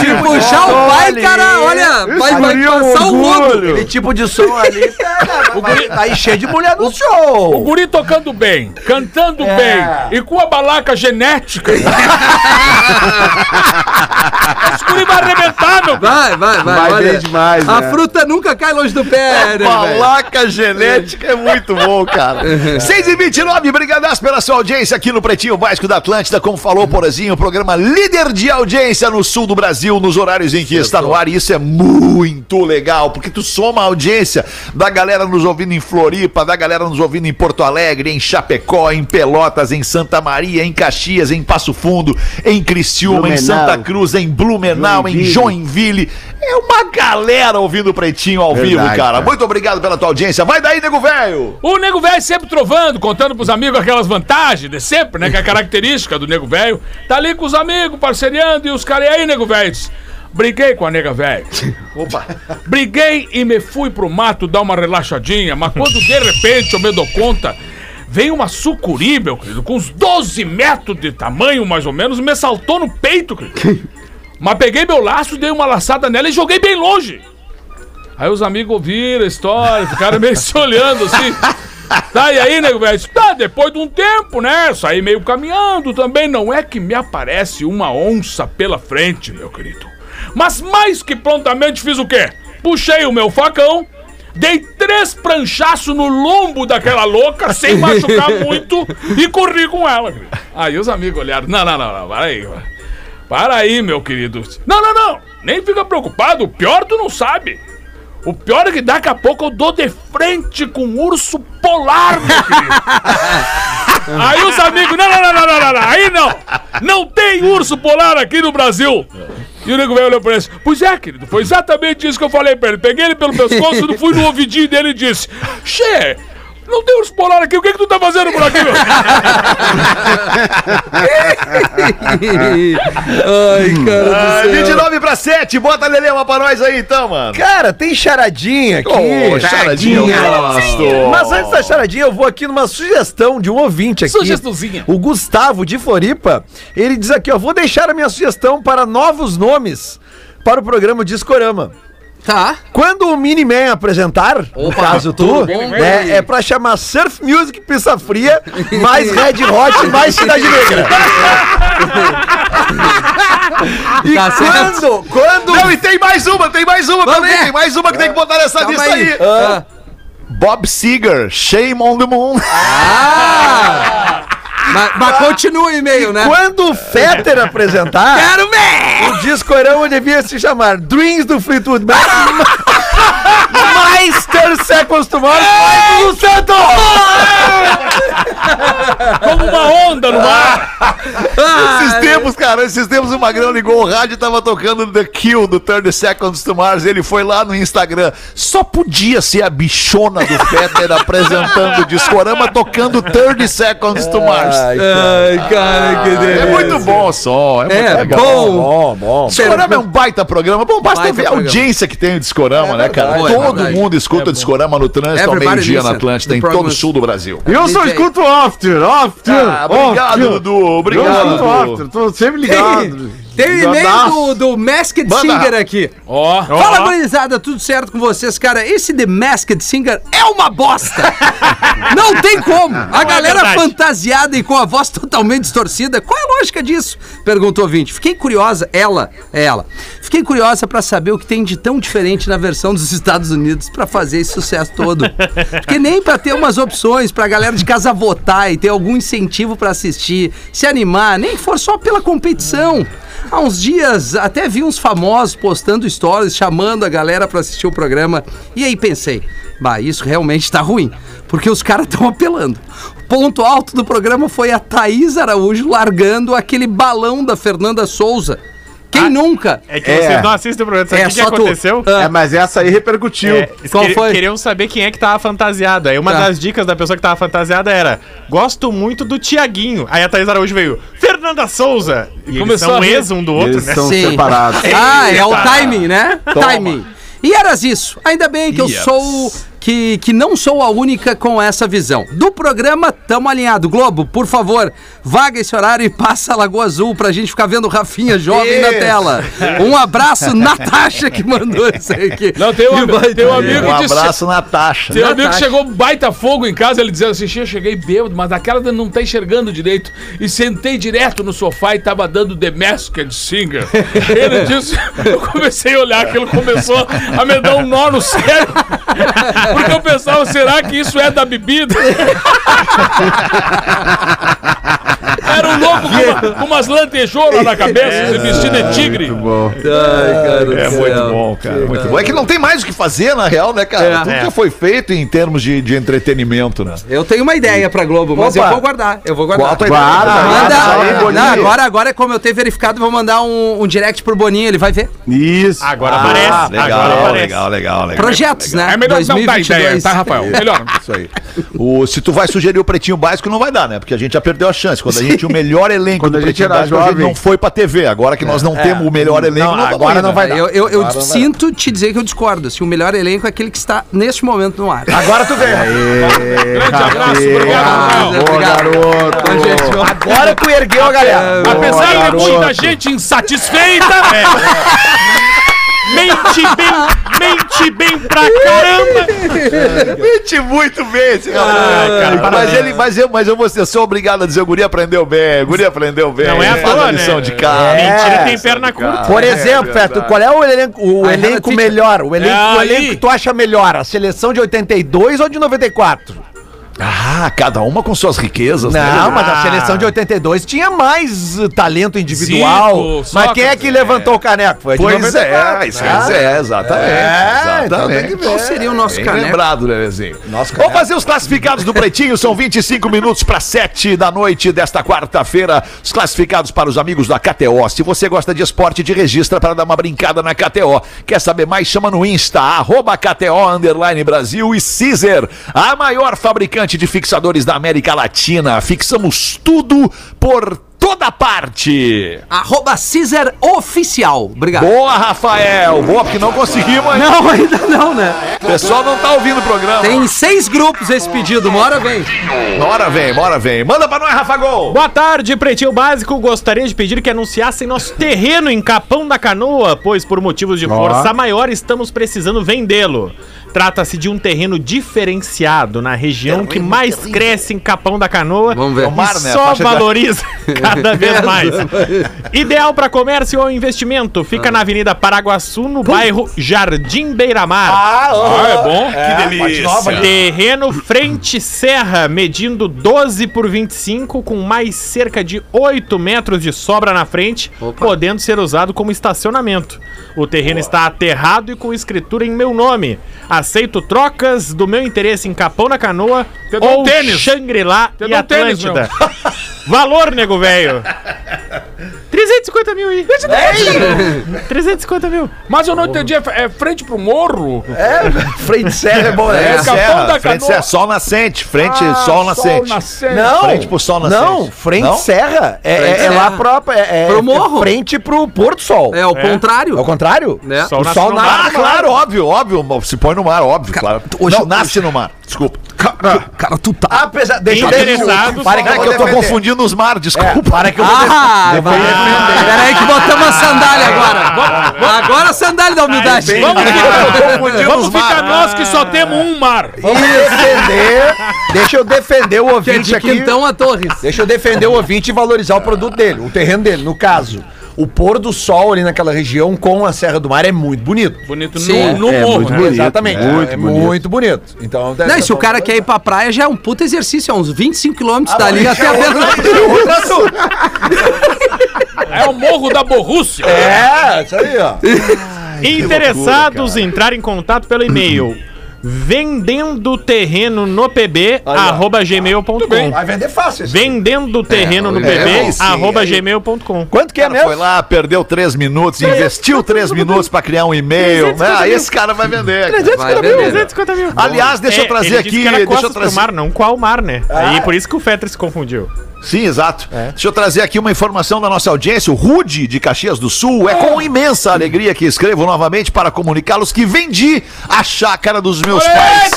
Se puxar o pai, cara, olha, vai, vai é passar o mundo. Aquele tipo de som ali, pega, O vai, guri- tá aí cheio de mulher no O show. guri tocando bem, cantando bem e com a balaca genética. Esse guri vai arrebentar, meu Vai, vai, vai. Vai bem demais, A né? fruta nunca cai longe do pé, né, velho? Balaca genética é muito bom, cara. 6 e 29 brigadaço pela sua audiência aqui no Pretinho Básico da Atlântida. Como falou o Porazinho, o programa líder de audiência no sul do Brasil, nos horários em que está no ar. E isso é muito legal, porque tu soma a audiência da galera nos ouvindo em Floripa, da galera nos ouvindo em Porto Alegre, em Chapecó, em Pelotas, em Santa Maria, em Caxias, em Passo Fundo, em Criciúma, em. Santa Cruz, em Blumenau, em Joinville. Joinville. É uma galera ouvindo o Pretinho ao Verdade, vivo, cara. cara. Muito obrigado pela tua audiência. Vai daí, nego velho! O nego velho sempre trovando, contando pros amigos aquelas vantagens de sempre, né? Que é a característica do nego velho. Tá ali com os amigos, parceriando, e os caras, e aí, nego velho? Briguei com a nega velha. Opa. Briguei e me fui pro mato dar uma relaxadinha, mas quando de repente eu me dou conta, veio uma sucuri, meu querido, com uns 12 metros de tamanho, mais ou menos, me saltou no peito, querido. Mas peguei meu laço, dei uma laçada nela e joguei bem longe. Aí os amigos ouviram a história, ficaram meio se olhando assim. Tá, e aí, nego velho? Tá, depois de um tempo, né? Saí meio caminhando também. Não é que me aparece uma onça pela frente, meu querido. Mas mais que prontamente fiz o quê? Puxei o meu facão, dei três pranchaços no lombo daquela louca, sem machucar muito, e corri com ela. querido. Aí os amigos olharam. Não, não, não, não, para aí. mano. Para aí, meu querido. Não, não, não. Nem fica preocupado. O pior tu não sabe. O pior é que daqui a pouco eu dou de frente com um urso polar, meu querido. Aí os amigos, não, não, não, não, não, não, aí não. Não tem urso polar aqui no Brasil. E o nego velho olhou pra ele pois é, querido, foi exatamente isso que eu falei pra ele. Peguei ele pelo pescoço, fui no ouvidinho dele e disse, Xê, não tem urso polar aqui, o que que tu tá fazendo por aqui, meu? Ai, cara Ah, do céu. 29 pra 7, bota a Lelema pra nós aí então, mano. Cara, tem charadinha aqui. Ô, charadinha, gosto. Mas antes da charadinha, eu vou aqui numa sugestão de um ouvinte aqui. Sugestãozinha. O Gustavo de Floripa. Ele diz aqui, ó, vou deixar a minha sugestão para novos nomes para o programa Discorama. Tá. Quando o Miniman apresentar, no caso tu, né, é pra chamar Surf Music Pista Fria, mais Red Hot, mais Cidade Negra. e Tá certo. quando, quando... Não, e tem mais uma, tem mais uma Vamos também. ver. Tem mais uma que tem que botar nessa Calma lista aí. Ah. Bob Seger, Shame on the Moon. Ah! Mas, mas continua o e-mail, né? Quando o Fetter apresentar, Quero ver! o discorama devia se chamar Dreams do Fleetwood Mac. mais 30 Seconds to Mars, mais Lulu Santos! Como uma onda no mar. Esses tempos, cara, esses tempos o Magrão ligou o rádio e tava tocando The Kill do 30 Seconds to Mars. Ele foi lá no Instagram. Só podia ser a bichona do Fetter apresentando o Discorama tocando 30 Seconds to Mars. Ai, cara, que delícia. É muito bom o som, é muito É, legal. bom. Bom, bom. Discorama é um baita programa. Bom, basta Baita ver a programa. audiência que tem o Discorama, né, cara? verdade, é Todo verdade. mundo escuta o Discorama no trânsito ao Everybody meio-dia na Atlântida, em todo o sul do Brasil. Eu só escuto After, After. Ah, obrigado, After. Dudu. Eu Obrigado, escuto Dudu. After, tô sempre ligado. Tem o e-mail do, do Masked Manda. Singer aqui. Ó. Fala, gurizada, tudo certo com vocês, cara? Esse The Masked Singer é uma bosta! Não tem como! A galera verdade. fantasiada e com a voz totalmente distorcida, qual é a lógica disso? Perguntou o ouvinte. Fiquei curiosa, ela, é ela. Fiquei curiosa pra saber o que tem de tão diferente na versão dos Estados Unidos pra fazer esse sucesso todo. Porque nem pra ter umas opções pra galera de casa votar e ter algum incentivo pra assistir, se animar, nem for só pela competição. Há uns dias até vi uns famosos postando stories, chamando a galera pra assistir o programa. E aí pensei, bah, isso realmente tá ruim, porque os caras estão apelando. O ponto alto do programa foi a Thaís Araújo largando aquele balão da Fernanda Souza. Quem nunca? É que É. vocês não assistem o programa. Sabe É o que, que tu. aconteceu? Ah. É, mas essa aí repercutiu. É, eles Qual queri- foi? Queriam saber quem é que tava fantasiado. Aí uma Tá. das dicas da pessoa que tava fantasiada era: Gosto muito do Tiaguinho. Aí a Thaís Araújo veio, Fernanda Souza. E eles Começou são a rir. ex um do outro, Eles né? são Sim. separados. Ah, é o Eita. timing, né? Toma. Timing. E eras isso. Ainda bem que eu Yes. sou. Que, que não sou a única com essa visão. Do programa, tamo alinhado. Globo, por favor, vaga esse horário e passa a Lagoa Azul pra gente ficar vendo o Rafinha jovem na tela. Um abraço, Natasha, que mandou isso aí aqui. Não, tem um, E vai- tem um amigo Um que disse. abraço, Natasha. Tem um amigo que chegou baita fogo em casa, ele dizendo assim, "Xê, eu cheguei bêbado, mas daquela não tá enxergando direito. E sentei direto no sofá e tava dando The Masked Singer. Ele disse, eu comecei a olhar aquilo, começou a me dar um nó no cérebro. Porque eu pensava, será que isso é da bebida? Louco com, uma- com umas lantejoulas na cabeça, se vestido de tigre. Bom. Ai, cara É céu. muito bom, cara. Muito bom. É que não tem mais o que fazer, na real, né, cara? É. Tudo É. já foi feito em termos de, de entretenimento, né? Eu tenho uma ideia pra Globo, mas Opa. eu vou guardar. Eu vou guardar. Guarda, Manda, guarda aí, não, Boninho. agora, agora, como eu tenho verificado, vou mandar um, um direct pro Boninho, ele vai ver. Isso. Agora Ah, aparece. legal, agora aparece. legal, legal, legal. Projetos, né? É melhor não dar ideia, tá, Rafael? Melhor. Isso aí. O, se tu vai sugerir o pretinho básico, não vai dar, né? Porque a gente já perdeu a chance. Quando a gente tinha o melhor melhor elenco Quando a gente era Básico, a gente jovem. não foi pra TV. Agora que nós não temos o melhor elenco, Não, vamos agora não vai dar. Eu, eu, eu sinto te dizer que eu discordo. Assim, o melhor elenco é aquele que está neste momento no ar. Agora tu vê. Grande abraço, obrigado, gente, vamos- Agora tu ergueu a galera. Apesar de garoto. muita gente insatisfeita, mente bem, mente bem pra caramba. Mente muito bem esse cara. mas, ele, mas, eu, mas eu vou ser só obrigado a dizer: o Guri aprendeu bem, o Guri aprendeu bem. Não é à toa, a lição né? de casa. Mentira tem perna curta. Por exemplo, Feto, qual é o elenco, o Ah, elenco melhor? O elenco, É o elenco que tu acha melhor? A seleção de 82 ou de 94? Ah, cada uma com suas riquezas, né? Não, mas a seleção de 82 tinha mais uh, talento individual. Zico, mas quem é que levantou o caneco? Foi a de Pois 94, é, isso né? quer dizer, é, exatamente. É, então tem exatamente. ver. Qual seria o nosso Bem caneco? lembrado, Lelezinho. Nosso Vamos caneco. fazer os classificados do Pretinho, são 25 minutos para 7 da noite desta quarta-feira. Os classificados para os amigos da KTO. Se você gosta de esporte, te registra para dar uma brincada na KTO. Quer saber mais? Chama no Insta, arroba KTO Underline Brasil e Caesar, a maior fabricante de fixadores da América Latina. Fixamos tudo por toda parte. Arroba Caesar Oficial. Obrigado. Boa, Rafael. Boa, porque não conseguimos. ainda. Não, ainda não, né? O pessoal não tá ouvindo o programa. Tem seis grupos esse pedido. Uma hora vem. Bora vem, bora vem. Manda pra nós, Rafa Gol. Boa tarde, Pretinho Básico. Gostaria de pedir que anunciassem nosso terreno em Capão da Canoa, pois por motivos de força maior estamos precisando vendê-lo. Trata-se de um terreno diferenciado na região que mais cresce em Capão da Canoa Vamos ver. e É o mar, né? Só valoriza cada vez mais. Ideal para comércio ou investimento. Fica na Avenida Paraguaçu, no bairro Jardim Beiramar. Ah, é bom. Que delícia. Terreno frente serra, medindo 12 por 25, com mais cerca de 8 metros de sobra na frente, Opa. podendo ser usado como estacionamento. O terreno está aterrado e com escritura em meu nome. Aceito trocas do meu interesse em Capão na Canoa um ou Te e um tênis, Atlântida. Valor, nego velho. 350 mil aí. 350 mil. Mas eu não entendi, é é frente pro morro? É, frente serra é bom, né? É, Capão Serra, da frente serra, sol nascente, frente Ah, sol nascente. nascente. Não, Frente pro sol nascente. Não, frente Não? serra. É, Frente é- é lá própria. É, é- Pro é morro. frente pro pôr do sol. É o contrário. É o contrário? Né? Sol O nasce sol no nasce mar. Ah, claro, óbvio, óbvio. Se põe no mar, óbvio, claro. hoje- não, nasce no mar. Desculpa. Cara, tu tá. Apesar, deixa eu Interessados, Para que É eu que eu tô defender. confundindo os mares, desculpa. É, para que eu vou Ah. Peraí que botamos a sandália agora. Agora a sandália da humildade. Vamos ficar, vamos os ficar nós que só temos um mar. Vamos defender. Deixa eu defender o Que é ouvinte de aqui. Quintão a Torres. Deixa eu defender o ouvinte e valorizar o produto dele, o terreno dele, no caso. O pôr do sol ali naquela região com a Serra do Mar é muito bonito. Bonito Sim, no, no é morro. muito né? bonito. Exatamente. muito é bonito. muito bonito. Então, Não, e se o cara quer ir pra praia, já é um puta exercício. É uns 25 quilômetros dali até a beira assunto. É o morro da Borrússia. É, isso aí, ó. Interessados em entrar em contato pelo e-mail vendendo terreno no pb arroba gmail.com Vai vender fácil isso. vendendo terreno no é, pb sim, arroba gmail.com Quanto que é mesmo? foi lá, perdeu três minutos, investiu três minutos pra criar um e-mail. Ah, esse cara vai vender. cara. Vai vender. 250 mil. Aliás, deixa eu É, trazer ele disse aqui. que era Deixa eu trazer. mar, não qual mar, né? Aí por isso que o Fetter se confundiu. Sim, exato. Deixa eu trazer aqui uma informação da nossa audiência. O Rude de Caxias do Sul é com imensa alegria que escrevo novamente para comunicá-los que vendi a chácara dos meus pais.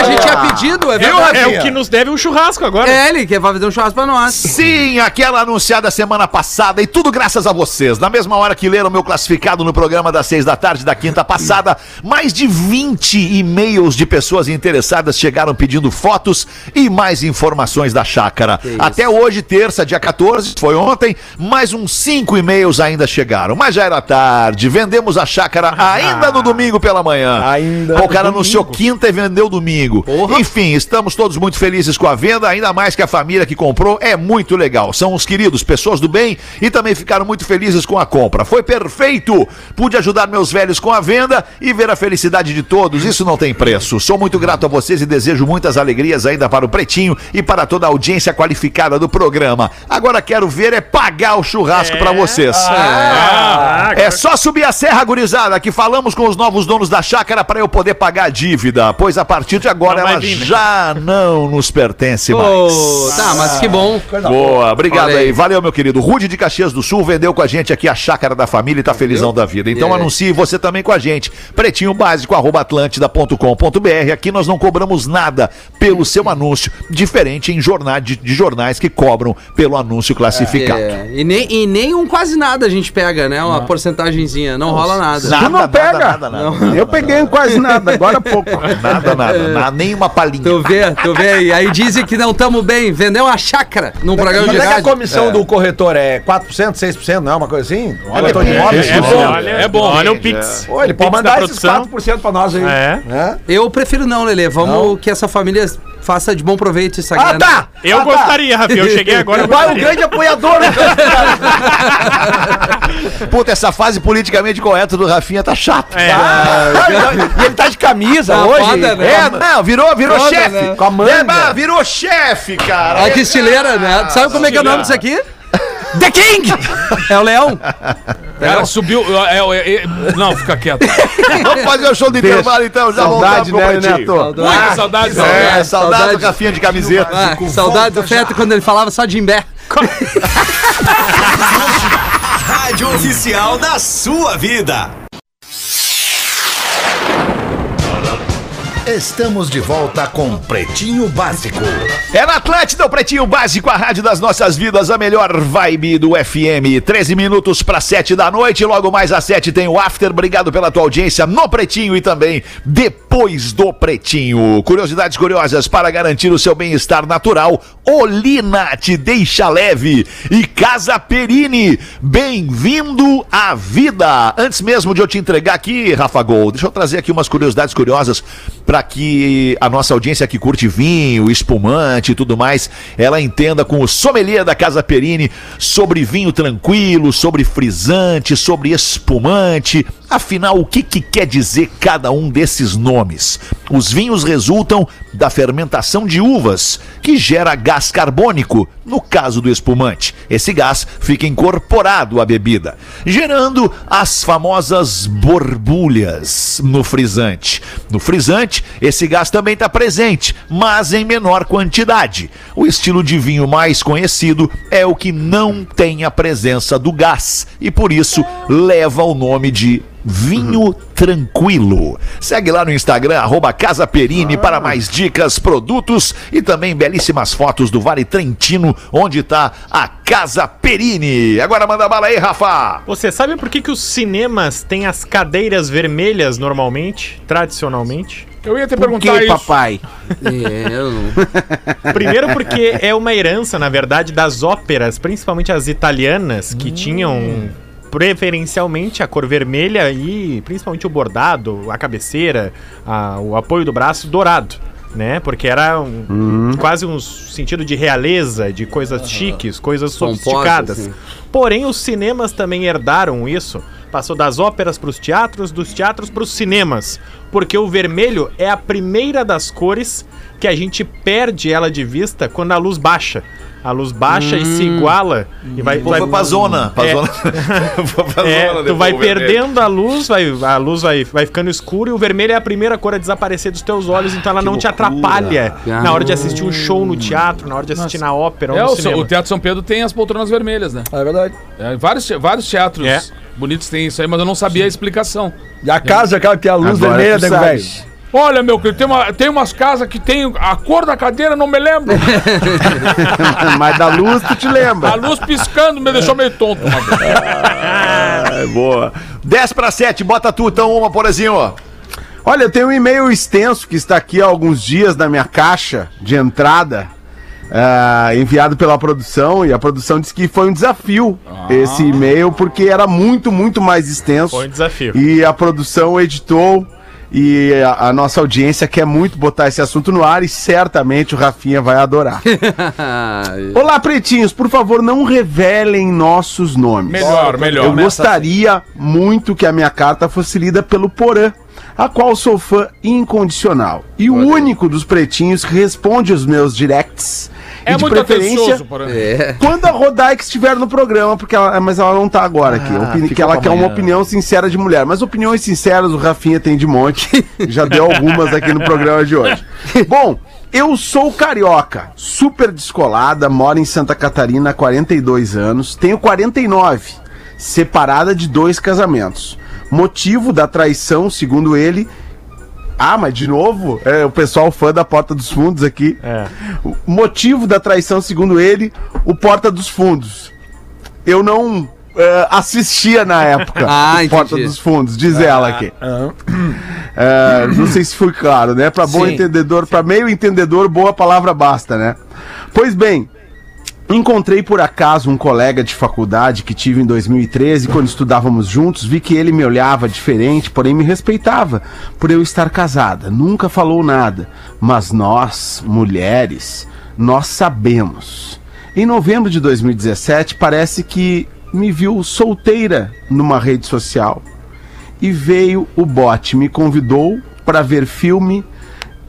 Ah, a gente tinha pedido, é verdade. É o que nos deve um churrasco agora. É ele que vai fazer um churrasco pra nós. Sim, aquela anunciada semana passada e tudo graças a vocês. Na mesma hora que leram meu classificado no programa das seis da tarde da quinta passada, mais de 20 e-mails de pessoas interessadas chegaram pedindo fotos e mais informações da chácara. Até hoje, terça, dia 14, foi ontem, mais uns cinco e-mails ainda chegaram. Mas já era tarde, vendemos a chácara ainda no domingo pela manhã. Ainda O cara anunciou quinta e vendeu domingo. Enfim, estamos todos muito felizes com a venda, ainda mais que a família que comprou é muito legal. São os queridos, pessoas do bem e também ficaram muito felizes com a compra. Foi perfeito! Pude ajudar meus velhos com a venda e ver a felicidade de todos. Isso não tem preço. Sou muito grato a vocês e desejo muitas alegrias ainda para o Pretinho e para toda a audiência qualificada do programa. Agora quero ver é pagar o churrasco pra vocês. Ah, É só subir a serra, gurizada, que falamos com os novos donos da chácara para eu poder pagar a dívida. Pois a partir de agora Não vai ela vir, né? já não nos pertence mais. Ô, tá, mas que bom. Boa, obrigado aí. aí. Valeu, meu querido. Rude de Caxias do Sul vendeu com a gente aqui a chácara da família e tá felizão da vida. Então É. anuncie você também com a gente. Pretinho básico, arroba atlântida.com.br. Aqui nós não cobramos nada pelo seu anúncio, diferente em jornais de, de jornais que cobram pelo anúncio classificado. É, e, nem, e nem um quase nada a gente pega, né? Uma porcentagenzinha. Não rola nada. Nada, Tu não pega. nada, nada, nada. Eu peguei em quase nada, agora há pouco. Nada, nada, nada, nem uma palhinha. Tu vê, tu vê. E aí dizem que não estamos bem. Vendeu uma chácara num programa Mas de é que a rádio. comissão do corretor é 4%, 6%, não é uma coisa assim? De É, imóveis? é Não. bom, olha, é bom. Olha o Pix. Pô, ele O pode mandar esses produção. 4% pra nós aí. É. Né? Eu prefiro não, Lelê. Vamos que essa família faça de bom proveito essa Ah, grana. tá! Eu Ah, tá. gostaria, Rafinha. Eu cheguei agora. Vai o grande apoiador. Puta, essa fase politicamente correta do Rafinha tá chata. É. e ele tá de camisa Tá hoje. foda, né? É, não, virou, virou Foda, chefe. né? Com a manga. É, virou chefe, cara. Olha que estileira, né? Sabe como é que é o nome disso aqui? The King! É o leão. Cara, subiu. é, é, é, não, fica quieto. Vamos fazer o show do Deixa. intervalo então, já Saudade, né. Neto? Muita saudade, É, saudade. saudade, saudade. do Rafinha de camiseta. Ah, saudade do Feto quando ele falava só de imbé. Rádio oficial da sua vida. Estamos de volta com Pretinho Básico. É na Atlântida, o Pretinho Básico, a rádio das nossas vidas, a melhor vibe do FM. 13 minutos para 7 da noite, logo mais às 7 tem o After. Obrigado pela tua audiência no Pretinho e também depois do Pretinho. Curiosidades curiosas para garantir o seu bem-estar natural. Olina te deixa leve e Casa Perini, bem-vindo à vida. Antes mesmo de eu te entregar aqui, Rafa Gol, deixa eu trazer aqui umas curiosidades curiosas para que a nossa audiência que curte vinho, espumante e tudo mais, ela entenda com o sommelier da Casa Perini sobre vinho tranquilo, sobre frisante, sobre espumante. Afinal, o que, que quer dizer cada um desses nomes? Os vinhos resultam da fermentação de uvas, que gera gás carbônico, no caso do espumante. Esse gás fica incorporado à bebida, gerando as famosas borbulhas no frisante. No frisante, esse gás também está presente, mas em menor quantidade. O estilo de vinho mais conhecido é o que não tem a presença do gás e por isso leva o nome de Vinho Tranquilo. Segue lá no Instagram, arroba Casa Perini, para mais dicas, produtos e também belíssimas fotos do Vale Trentino, onde está a Casa Perini. Agora manda bala aí, Rafa. Você sabe por que, que os cinemas têm as cadeiras vermelhas normalmente, tradicionalmente? Eu ia te Por perguntar que, isso. papai? É, eu Primeiro porque é uma herança, na verdade, das óperas, principalmente as italianas, que tinham preferencialmente a cor vermelha e principalmente o bordado, a cabeceira, a- o apoio do braço dourado. Né? Porque era um- quase um sentido de realeza, de coisas chiques, coisas sofisticadas. assim. Porém, os cinemas também herdaram isso. Passou das óperas para os teatros, dos teatros para os cinemas. Porque o vermelho é a primeira das cores que a gente perde ela de vista quando a luz baixa. A luz baixa e se iguala e vai, vai pra zona. Pra É. zona. É, zona tu vai perdendo a luz, vai, a luz vai, vai ficando escura e o vermelho é a primeira cor a desaparecer dos teus olhos, então ela não te atrapalha na hora de assistir um show no teatro, na hora de assistir na ópera ou É, no o, cinema. o Teatro São Pedro tem as poltronas vermelhas, né? É verdade. É, vários, vários teatros É. bonitos têm isso aí, mas eu não sabia a explicação. E a casa, aquela que tem a luz Agora vermelha, velho. Olha, meu querido, tem, uma, tem umas casas que tem a cor da cadeira, não me lembro. Mas da luz tu te A lembra. luz piscando me deixou meio tonto. É, boa. 10 para 7, bota tu então uma, porazinho. Olha, eu tenho um e-mail extenso que está aqui há alguns dias na minha caixa de entrada, ah, enviado pela produção, e a produção disse que foi um desafio esse e-mail, porque era muito, muito mais extenso. Foi um desafio. E a produção editou. E a, a nossa audiência quer muito botar esse assunto no ar e certamente o Rafinha vai adorar. Olá, pretinhos, por favor, não revelem nossos nomes. Melhor, melhor. Eu gostaria muito que a minha carta fosse lida pelo Porã, a qual sou fã incondicional. E o único dos pretinhos que responde os meus directs É e de muito preferência, atencioso, por exemplo. É. quando a Rodaica estiver no programa, porque ela, mas ela não tá agora aqui. Opini- que ela quer uma opinião sincera de mulher. Mas opiniões sinceras o Rafinha tem de monte. Já deu algumas aqui no programa de hoje. Bom, eu sou carioca, super descolada, moro em Santa Catarina há 42 anos, tenho 49, separada de dois casamentos. Motivo da traição, segundo ele. Ah, mas de novo? É o pessoal fã da Porta dos Fundos aqui. É. O motivo da traição, segundo ele, o Porta dos Fundos. Eu não eh, assistia na época Ah, Porta dos Fundos, diz ela aqui. Eh, não sei se foi claro, né? Para bom Sim. entendedor, para meio entendedor, boa palavra basta, né? Pois bem, Encontrei por acaso um colega de faculdade que tive em 2013, quando estudávamos juntos, vi que ele me olhava diferente, porém me respeitava por eu estar casada. Nunca falou nada, mas nós, mulheres, nós sabemos. Em novembro de 2017, parece que me viu solteira numa rede social. E veio o bot, me convidou para ver filme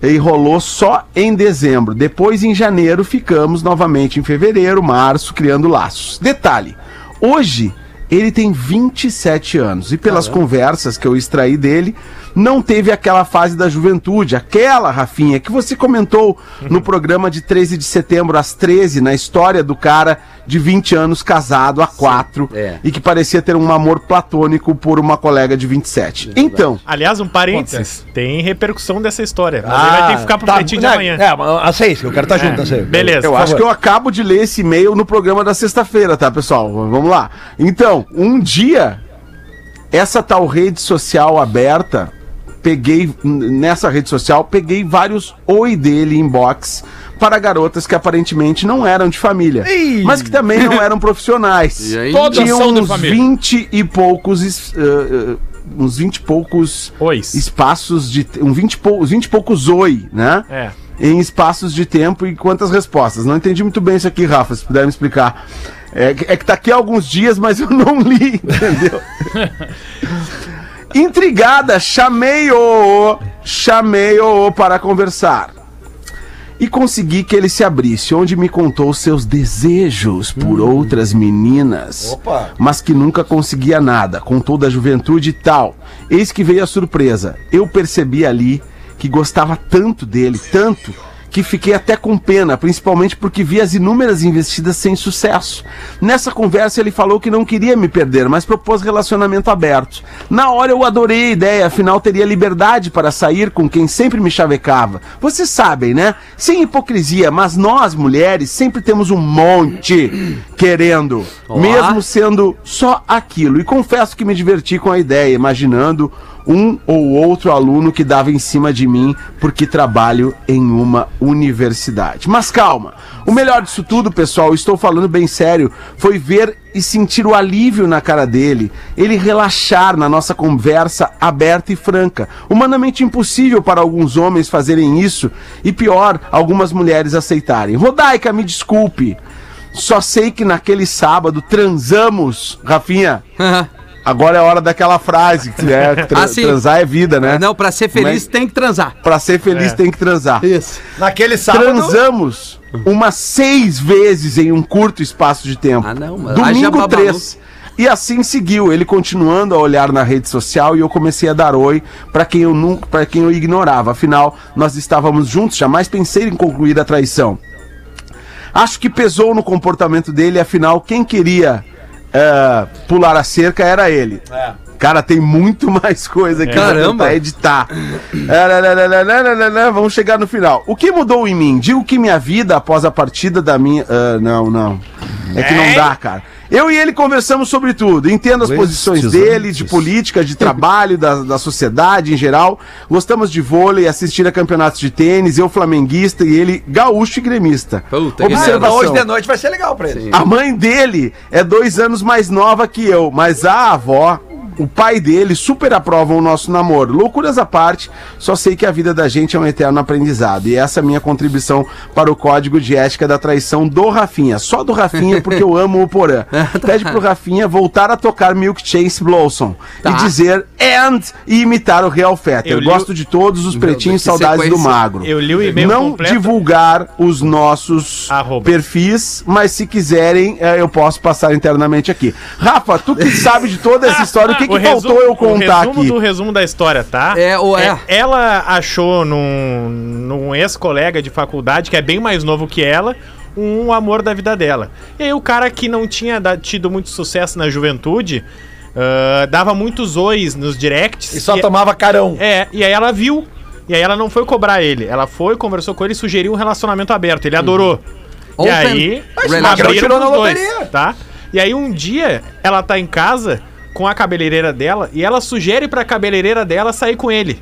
e rolou só em dezembro. Depois, em janeiro, ficamos novamente em fevereiro, março, criando laços. Detalhe: hoje ele tem 27 anos e pelas conversas que eu extraí dele, não teve aquela fase da juventude, aquela, Rafinha, que você comentou no programa de 13 de setembro às 13, na história do cara de 20 anos casado a 4 é. e que parecia ter um amor platônico por uma colega de 27. Então, Aliás, um parênteses. Tem repercussão dessa história. Mas Ah, ele vai ter que ficar pro tá, pretinho de né, amanhã. É, mas às seis, que eu quero estar junto às seis. Beleza. Eu acho favor. que eu acabo de ler esse e-mail no programa da sexta-feira, tá, pessoal? Vamos lá. Então, um dia, essa tal rede social aberta, peguei nessa rede social, peguei vários oi dele inbox para garotas que aparentemente não eram de família, mas que também não eram profissionais. E aí? Todas Tinham são de uns família. 20 e poucos eh, uns 20 e poucos Ois. espaços de um 20 e pou, uns 20 e poucos oi, né? É. em espaços de tempo e quantas respostas. Não entendi muito bem isso aqui, Rafa, se puder me explicar. É, que- é que tá aqui há alguns dias, mas eu não li, entendeu? Intrigada, chamei-o, chamei-o para conversar. E consegui que ele se abrisse, onde me contou seus desejos por outras meninas. Opa. Mas que nunca conseguia nada, com toda a juventude e tal. Eis que veio a surpresa. Eu percebi ali que gostava tanto dele, tanto, que fiquei até com pena, principalmente porque vi as inúmeras investidas sem sucesso. Nessa conversa ele falou que não queria me perder, mas propôs relacionamento aberto. Na hora eu adorei a ideia, afinal teria liberdade para sair com quem sempre me chavecava. Vocês sabem, né? Sem hipocrisia, mas nós, mulheres, sempre temos um monte querendo, Olá. mesmo sendo só aquilo. E confesso que me diverti com a ideia, imaginando um ou outro aluno que dava em cima de mim porque trabalho em uma universidade. Mas calma, o melhor disso tudo, pessoal, estou falando bem sério, foi ver e sentir o alívio na cara dele, ele relaxar na nossa conversa aberta e franca. Humanamente impossível para alguns homens fazerem isso e pior, algumas mulheres aceitarem. Rodaica, me desculpe. Só sei que naquele sábado transamos, Rafinha. Agora é a hora daquela frase, que é tra- Ah, sim. transar é vida, né? Não, pra ser feliz Mas- tem que transar. Pra ser feliz tem que transar. Isso. Naquele sábado. Transamos umas seis vezes em um curto espaço de tempo. Ah, não, mas haja Domingo. 3. E assim seguiu, ele continuando a olhar na rede social e eu comecei a dar oi pra quem eu nunca, para quem eu ignorava. Afinal, nós estávamos juntos, jamais pensei em concluir a traição. Acho que pesou no comportamento dele, afinal, quem queria uh, pular a cerca era ele. É. Cara, tem muito mais coisa aqui Caramba. editar. É, vamos chegar no final. O que mudou em mim? Digo que minha vida após a partida da minha. Uh, não, não. É que não é? dá, cara. Eu e ele conversamos sobre tudo. Entendo as posições dele, de política, de trabalho, da, da sociedade em geral. Gostamos de vôlei, assistir a campeonatos de tênis, eu flamenguista e ele gaúcho e gremista. Puta que Observação. hoje de noite vai ser legal pra ele. A mãe dele é dois anos mais nova que eu, mas a avó, o pai dele super aprovam o nosso namoro. Loucuras à parte, só sei que a vida da gente é um eterno aprendizado. E essa é a minha contribuição para o código de ética da traição do Rafinha. Só do Rafinha, porque eu amo o Porã. Pede pro Rafinha voltar a tocar Milk Chase Blossom Tá. e dizer and e imitar o Real Fetter. Eu li Gosto de todos os pretinhos, saudades do magro. Eu li o e-mail Não completo. divulgar os nossos Arroba. perfis, mas se quiserem, eh, eu posso passar internamente aqui. Rafa, tu que sabe de toda essa história, o que, que O faltou resumo- eu contar o resumo aqui? do resumo da história, tá? É, ou é. Ela achou num, num ex-colega de faculdade, que é bem mais novo que ela, um amor da vida dela. E aí o cara que não tinha tido muito sucesso na juventude, ah, dava muitos ois nos directs. E só e- tomava carão. É, e aí ela viu. E aí ela não foi cobrar ele. Ela foi, conversou com ele e sugeriu um relacionamento aberto. Ele adorou. E Open aí, relationship. abriram tirou na pros dois, loteria. tá? E aí um dia ela tá em casa com a cabeleireira dela e ela sugere pra cabeleireira dela sair com ele.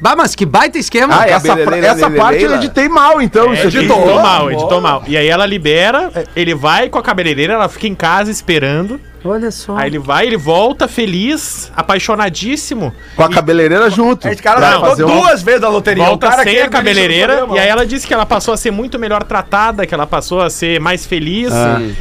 Bah, mas que baita esquema. Ah, essa, cabeleireira essa Lele parte eu Leila. editei mal, então. Isso É, editou. editou mal, editou mal. E aí ela libera, ele vai com a cabeleireira, ela fica em casa esperando. Olha só. Aí ele vai, ele volta feliz, apaixonadíssimo. Com a cabeleireira junto. Esse cara voltou duas vezes da loteria. Volta o cara sem a cabeleireira e aí ela disse que ela passou a ser muito melhor tratada, que ela passou a ser mais feliz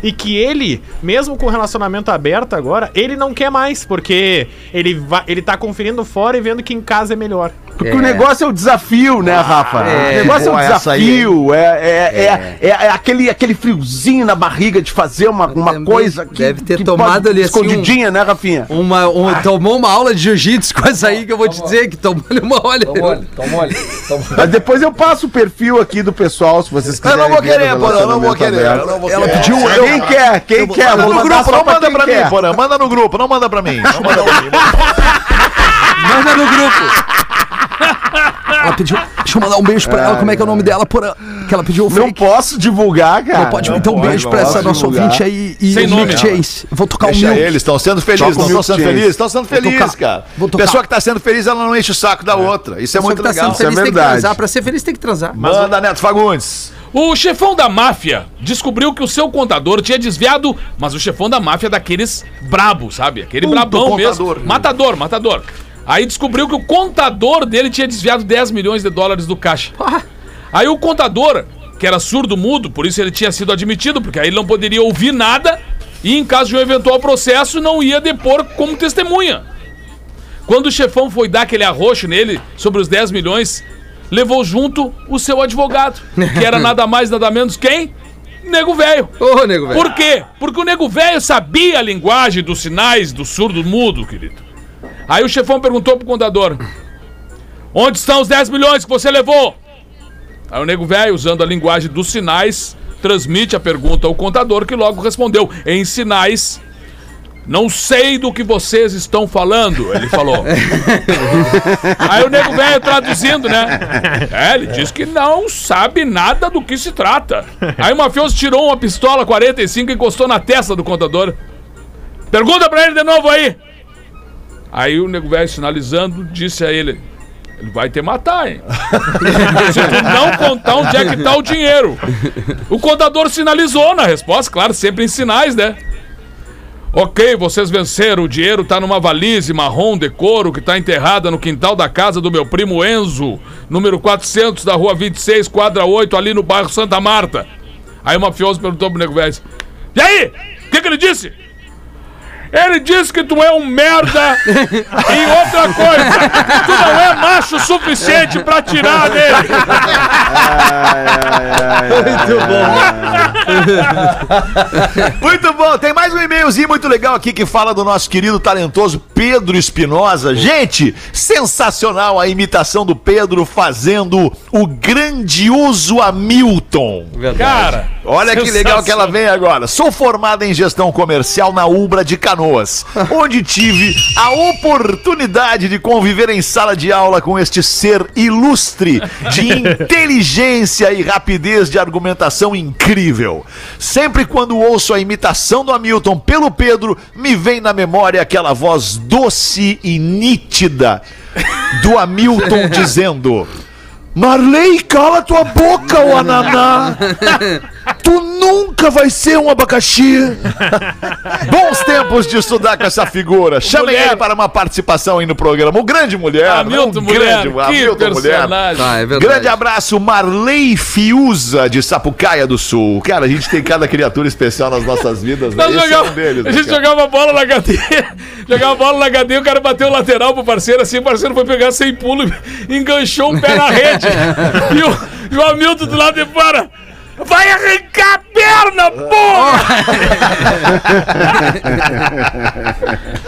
e que ele, mesmo com o relacionamento aberto agora, ele não quer mais, porque ele, vai, ele tá conferindo fora e vendo que em casa é melhor. Porque o negócio é o desafio, né, Rafa? é. o negócio é o desafio. É, é, é, é, é aquele, aquele friozinho na barriga de fazer uma, uma coisa que. deve ter que tomado ali, assim, Escondidinha, né, Rafinha? Uma, um- tomou uma aula de jiu-jitsu com essa aí que eu vou te dizer que tomou uma olha. Toma olho. Mas depois eu passo o perfil aqui do pessoal, se vocês Eu quiserem. não vou querer, Porã, eu não vou querer. aberto. eu não vou Ela pediu. Quem quer? Quem quer? Manda no grupo, só não manda pra mim. Porã. Manda no grupo, não manda pra mim. Não manda pra mim. Manda no grupo. Ela pediu. Deixa eu mandar um beijo pra ela. Como é que é o nome dela? Por, que ela pediu o Não fake. posso divulgar, cara. Não pode Não então um pode, beijo pra essa nossa divulgar. ouvinte aí e Sem o nome, Milk ela. Chase. Vou tocar Deixa o Milk. eles, estão sendo felizes, estão sendo felizes, estão sendo felizes, cara. Vou tocar. Pessoa que tá sendo feliz, ela não enche o saco da outra. Isso é muito tá legal. sendo feliz isso é tem que verdade. transar. Pra ser feliz tem que transar. Manda, Neto Fagundes. O chefão da máfia descobriu que o seu contador tinha desviado, mas o chefão da máfia é daqueles brabo, sabe? Aquele Puta brabão mesmo. contador. Matador, matador. Aí descobriu que o contador dele tinha desviado 10 milhões de dólares do caixa. Aí o contador, que era surdo mudo, por isso ele tinha sido admitido, porque aí ele não poderia ouvir nada e em caso de um eventual processo não ia depor como testemunha. Quando o chefão foi dar aquele arroxo nele sobre os 10 milhões, levou junto o seu advogado, que era nada mais nada menos quem? Nego velho. Ô, nego, velho. Por quê? Porque o nego velho sabia a linguagem dos sinais do surdo mudo, querido. Aí o chefão perguntou pro contador: Onde estão os 10 milhões que você levou? Aí o nego velho, usando a linguagem dos sinais, transmite a pergunta ao contador, que logo respondeu: Em sinais. Não sei do que vocês estão falando, ele falou. Aí o nego velho traduzindo, né? É, ele diz que não sabe nada do que se trata. Aí o mafioso tirou uma pistola 45 e encostou na testa do contador. Pergunta pra ele de novo aí. Aí o nego velho sinalizando disse a ele: Ele vai te matar, hein? Se tu não contar onde é que tá o dinheiro. O contador sinalizou na resposta, claro, sempre em sinais, né? Ok, vocês venceram. O dinheiro tá numa valise marrom de couro que tá enterrada no quintal da casa do meu primo Enzo, número 400 da rua 26, quadra 8, ali no bairro Santa Marta. Aí o mafioso perguntou pro nego velho: E aí? O que, que ele disse? Ele disse que tu é um merda e outra coisa, tu não é macho suficiente pra tirar dele. Muito bom, tem mais um e-mailzinho muito legal aqui que fala do nosso querido talentoso Pedro Espinosa. Gente, sensacional a imitação do Pedro fazendo o grandioso Hamilton. Cara, Olha que legal que ela vem agora. Sou formada em gestão comercial na Ubra de Canoas, onde tive a oportunidade de conviver em sala de aula com este ser ilustre, de inteligência e rapidez de argumentação incrível. Sempre quando ouço a imitação do Hamilton pelo Pedro, me vem na memória aquela voz doce e nítida do Hamilton dizendo: Marley, cala tua boca, ô ananá! Tu nunca vai ser um abacaxi. Bons tempos de estudar com essa figura. Chame Mulher. ele para uma participação aí no programa. O grande mulher. Hamilton um Mulher, grande, que Hamilton personagem. Ah, é verdade. Grande abraço, Marley Fiuza, de Sapucaia do Sul. Cara, a gente tem cada criatura especial nas nossas vidas, né? Esse é jogava, um deles, a né, gente cara? jogava bola na HD, jogava bola na HD, o cara bateu o lateral pro parceiro, assim, o parceiro foi pegar sem pulo e enganchou o pé na rede. e, o, e o Hamilton do lado de fora. Vai arrancar a perna, porra!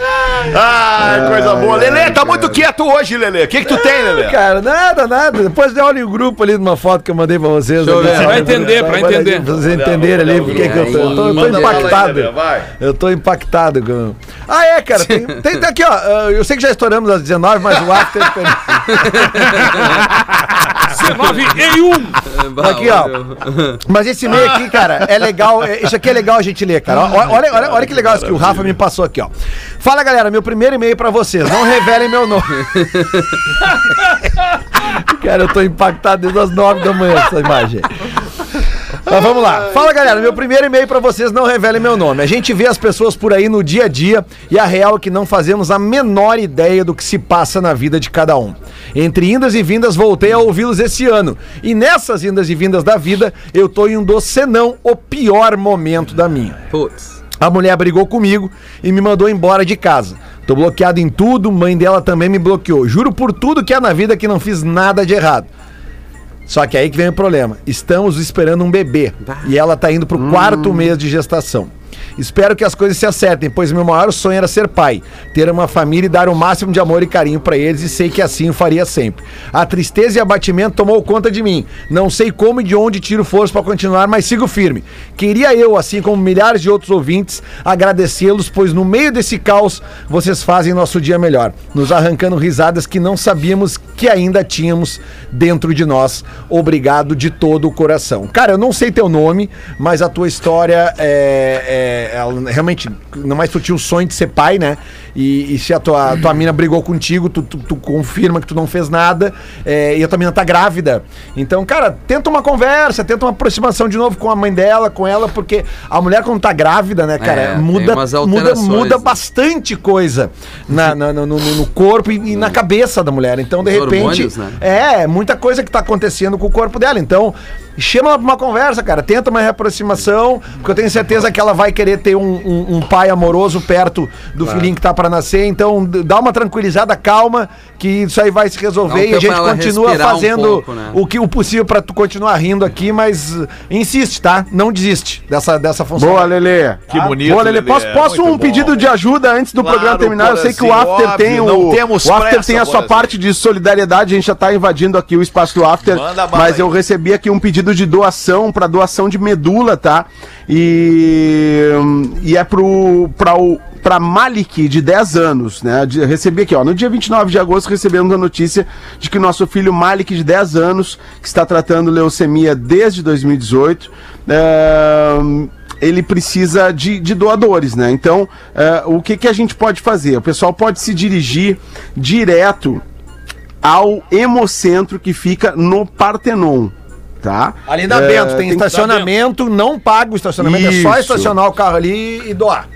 Ah, coisa boa. Lelê, tá muito quieto hoje, Lelê. O que que tu tem, Lelê? Cara, nada, nada. Depois de olha o grupo ali numa foto que eu mandei pra vocês. eu ali, sabe? Pra entender, pra entender. ali, Pra vocês entenderem ali porque que eu tô, eu tô, eu tô impactado. Vai. Eu tô impactado. Ah, é, cara. Tem, tem, tem aqui, ó. ah, Eu sei que já estouramos às 19, mas o after. 19 e 1. Aqui, ó. Mas esse e-mail aqui, cara, é legal. é- Isso aqui é legal a gente ler, cara. Ó, Olha, olha, olha que legal isso que o Rafa me passou aqui, ó. Fala, galera, meu primeiro e-mail pra vocês. Não revelem meu nome. cara, eu tô impactado desde as 9 da manhã essa imagem. Mas vamos lá. Fala, galera. Meu primeiro e-mail pra vocês, não revelem meu nome. A gente vê as pessoas por aí no dia a dia e a real é que não fazemos a menor ideia do que se passa na vida de cada um. Entre indas e vindas, voltei a ouvi-los esse ano. E nessas indas e vindas da vida, eu tô em um dos, senão o pior momento da minha. Putz. A mulher brigou comigo e me mandou embora de casa. Tô bloqueado em tudo, mãe dela também me bloqueou. Juro por tudo que é na vida que não fiz nada de errado. Só que aí que vem o problema. Estamos esperando um bebê. E ela tá indo pro quarto mês de gestação. Espero que as coisas se acertem, pois meu maior sonho era ser pai, ter uma família e dar o máximo de amor e carinho pra eles, e sei que assim o faria sempre. A tristeza e abatimento tomou conta de mim. Não sei como e de onde tiro força pra continuar, mas sigo firme. Queria eu, assim como milhares de outros ouvintes, agradecê-los, pois no meio desse caos vocês fazem nosso dia melhor, nos arrancando risadas que não sabíamos que ainda tínhamos dentro de nós. Obrigado de todo o coração. Cara, eu não sei teu nome, mas a tua história é, é- ela realmente, não mais tu tinha o sonho de ser pai, né? E, e se a tua, tua mina brigou contigo, tu, tu- tu confirma que tu não fez nada, é, e a tua mina tá grávida. Então, cara, tenta uma conversa, tenta uma aproximação de novo com a mãe dela, com ela, porque a mulher quando tá grávida, né, cara, É, muda, muda, muda né? bastante coisa na, na- no, no- no corpo e, e na cabeça da mulher. Então, de Os repente, hormônios, né? é, muita coisa que tá acontecendo com o corpo dela. Então, chama ela pra uma conversa, cara. Tenta uma reaproximação, porque eu tenho certeza que ela vai querer ter um, um- um pai amoroso perto do filhinho que tá pra nascer. Então, dá uma tranquilizada, calma, que isso aí vai se resolver e a gente continua respirar um fazendo pouco, né? o que o possível pra tu continuar rindo aqui, mas uh, insiste, tá? Não desiste dessa, dessa função. Boa, Lelê. Que bonito, Boa, Lelê. Lelê. Posso, posso um bom. pedido de ajuda antes do Claro, programa terminar? Eu sei que o After tem óbvio, o. não temos o After pressa, tem a sua parte de solidariedade, a gente já tá invadindo aqui o espaço do After. Mas aí. eu recebi aqui um pedido de doação para doação de medula, tá? E, e é pro, pra o. Pra Malik, de 10 anos, né? De- recebi aqui, ó. No dia 29 de agosto, recebemos a notícia de que nosso filho Malik, de 10 anos, que está tratando leucemia desde 2018, é, ele precisa de, de doadores, né? Então, é, o que, que a gente pode fazer? O pessoal pode se dirigir direto ao Hemocentro que fica no Partenon, tá? Ali na É, Bento, tem, tem- estacionamento, não paga o estacionamento, é só Isso. estacionar o carro ali e doar.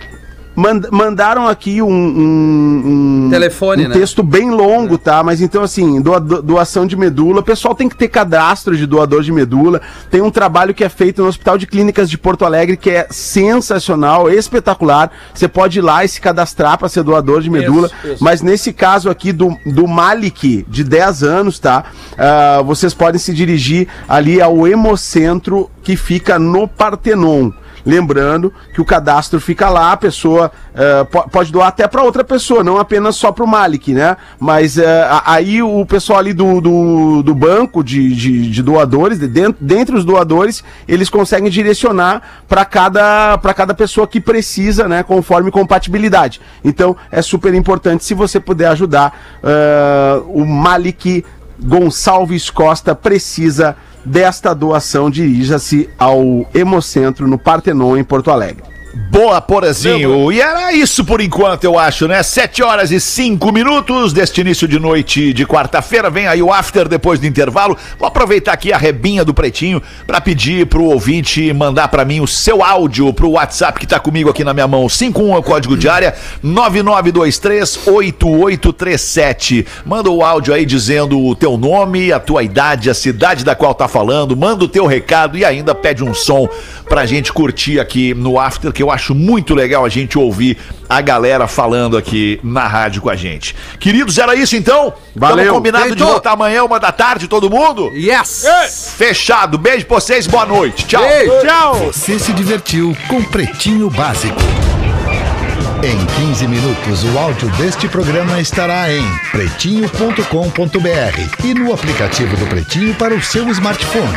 Mand- mandaram aqui um, um- um- Telefone, um né? texto bem longo, tá? Mas então, assim, doa- do- doação de medula. O pessoal tem que ter cadastro de doador de medula. Tem um trabalho que é feito no Hospital de Clínicas de Porto Alegre que é sensacional, espetacular. Você pode ir lá e se cadastrar para ser doador de medula. Mas nesse caso aqui do, do Malik, de 10 anos, tá? Ah, vocês podem se dirigir ali ao Hemocentro que fica no Partenon. Lembrando que o cadastro fica lá, a pessoa po- pode doar até para outra pessoa, não apenas só para o Malik, né? Mas a- aí o pessoal ali do, do, do banco de, de, de doadores, de dentro, dentre os doadores, eles conseguem direcionar para cada, cada pessoa que precisa, né? Conforme compatibilidade. Então é super importante se você puder ajudar eh, o Malik Gonçalves Costa precisa desta doação. Dirija-se ao Hemocentro no Partenon, em Porto Alegre. Boa, Porazinho. E era isso por enquanto, eu acho, né? Sete horas e cinco minutos deste início de noite de quarta-feira. Vem aí o after depois do intervalo. Vou aproveitar aqui a rebinha do Pretinho para pedir pro ouvinte mandar para mim o seu áudio pro WhatsApp que tá comigo aqui na minha mão. 51 é o código de área 99238837. Manda o áudio aí dizendo o teu nome, a tua idade, a cidade da qual tá falando. Manda o teu recado e ainda pede um som pra gente curtir aqui no after que eu acho muito legal a gente ouvir a galera falando aqui na rádio com a gente. Queridos, era isso então? Valeu. Tamo combinado de Feito. voltar amanhã, uma da tarde, todo mundo? Yes! Fechado. Beijo pra vocês, boa noite. Tchau. Tchau! Você se divertiu com Pretinho Básico. Em 15 minutos, o áudio deste programa estará em pretinho.com.br e no aplicativo do Pretinho para o seu smartphone.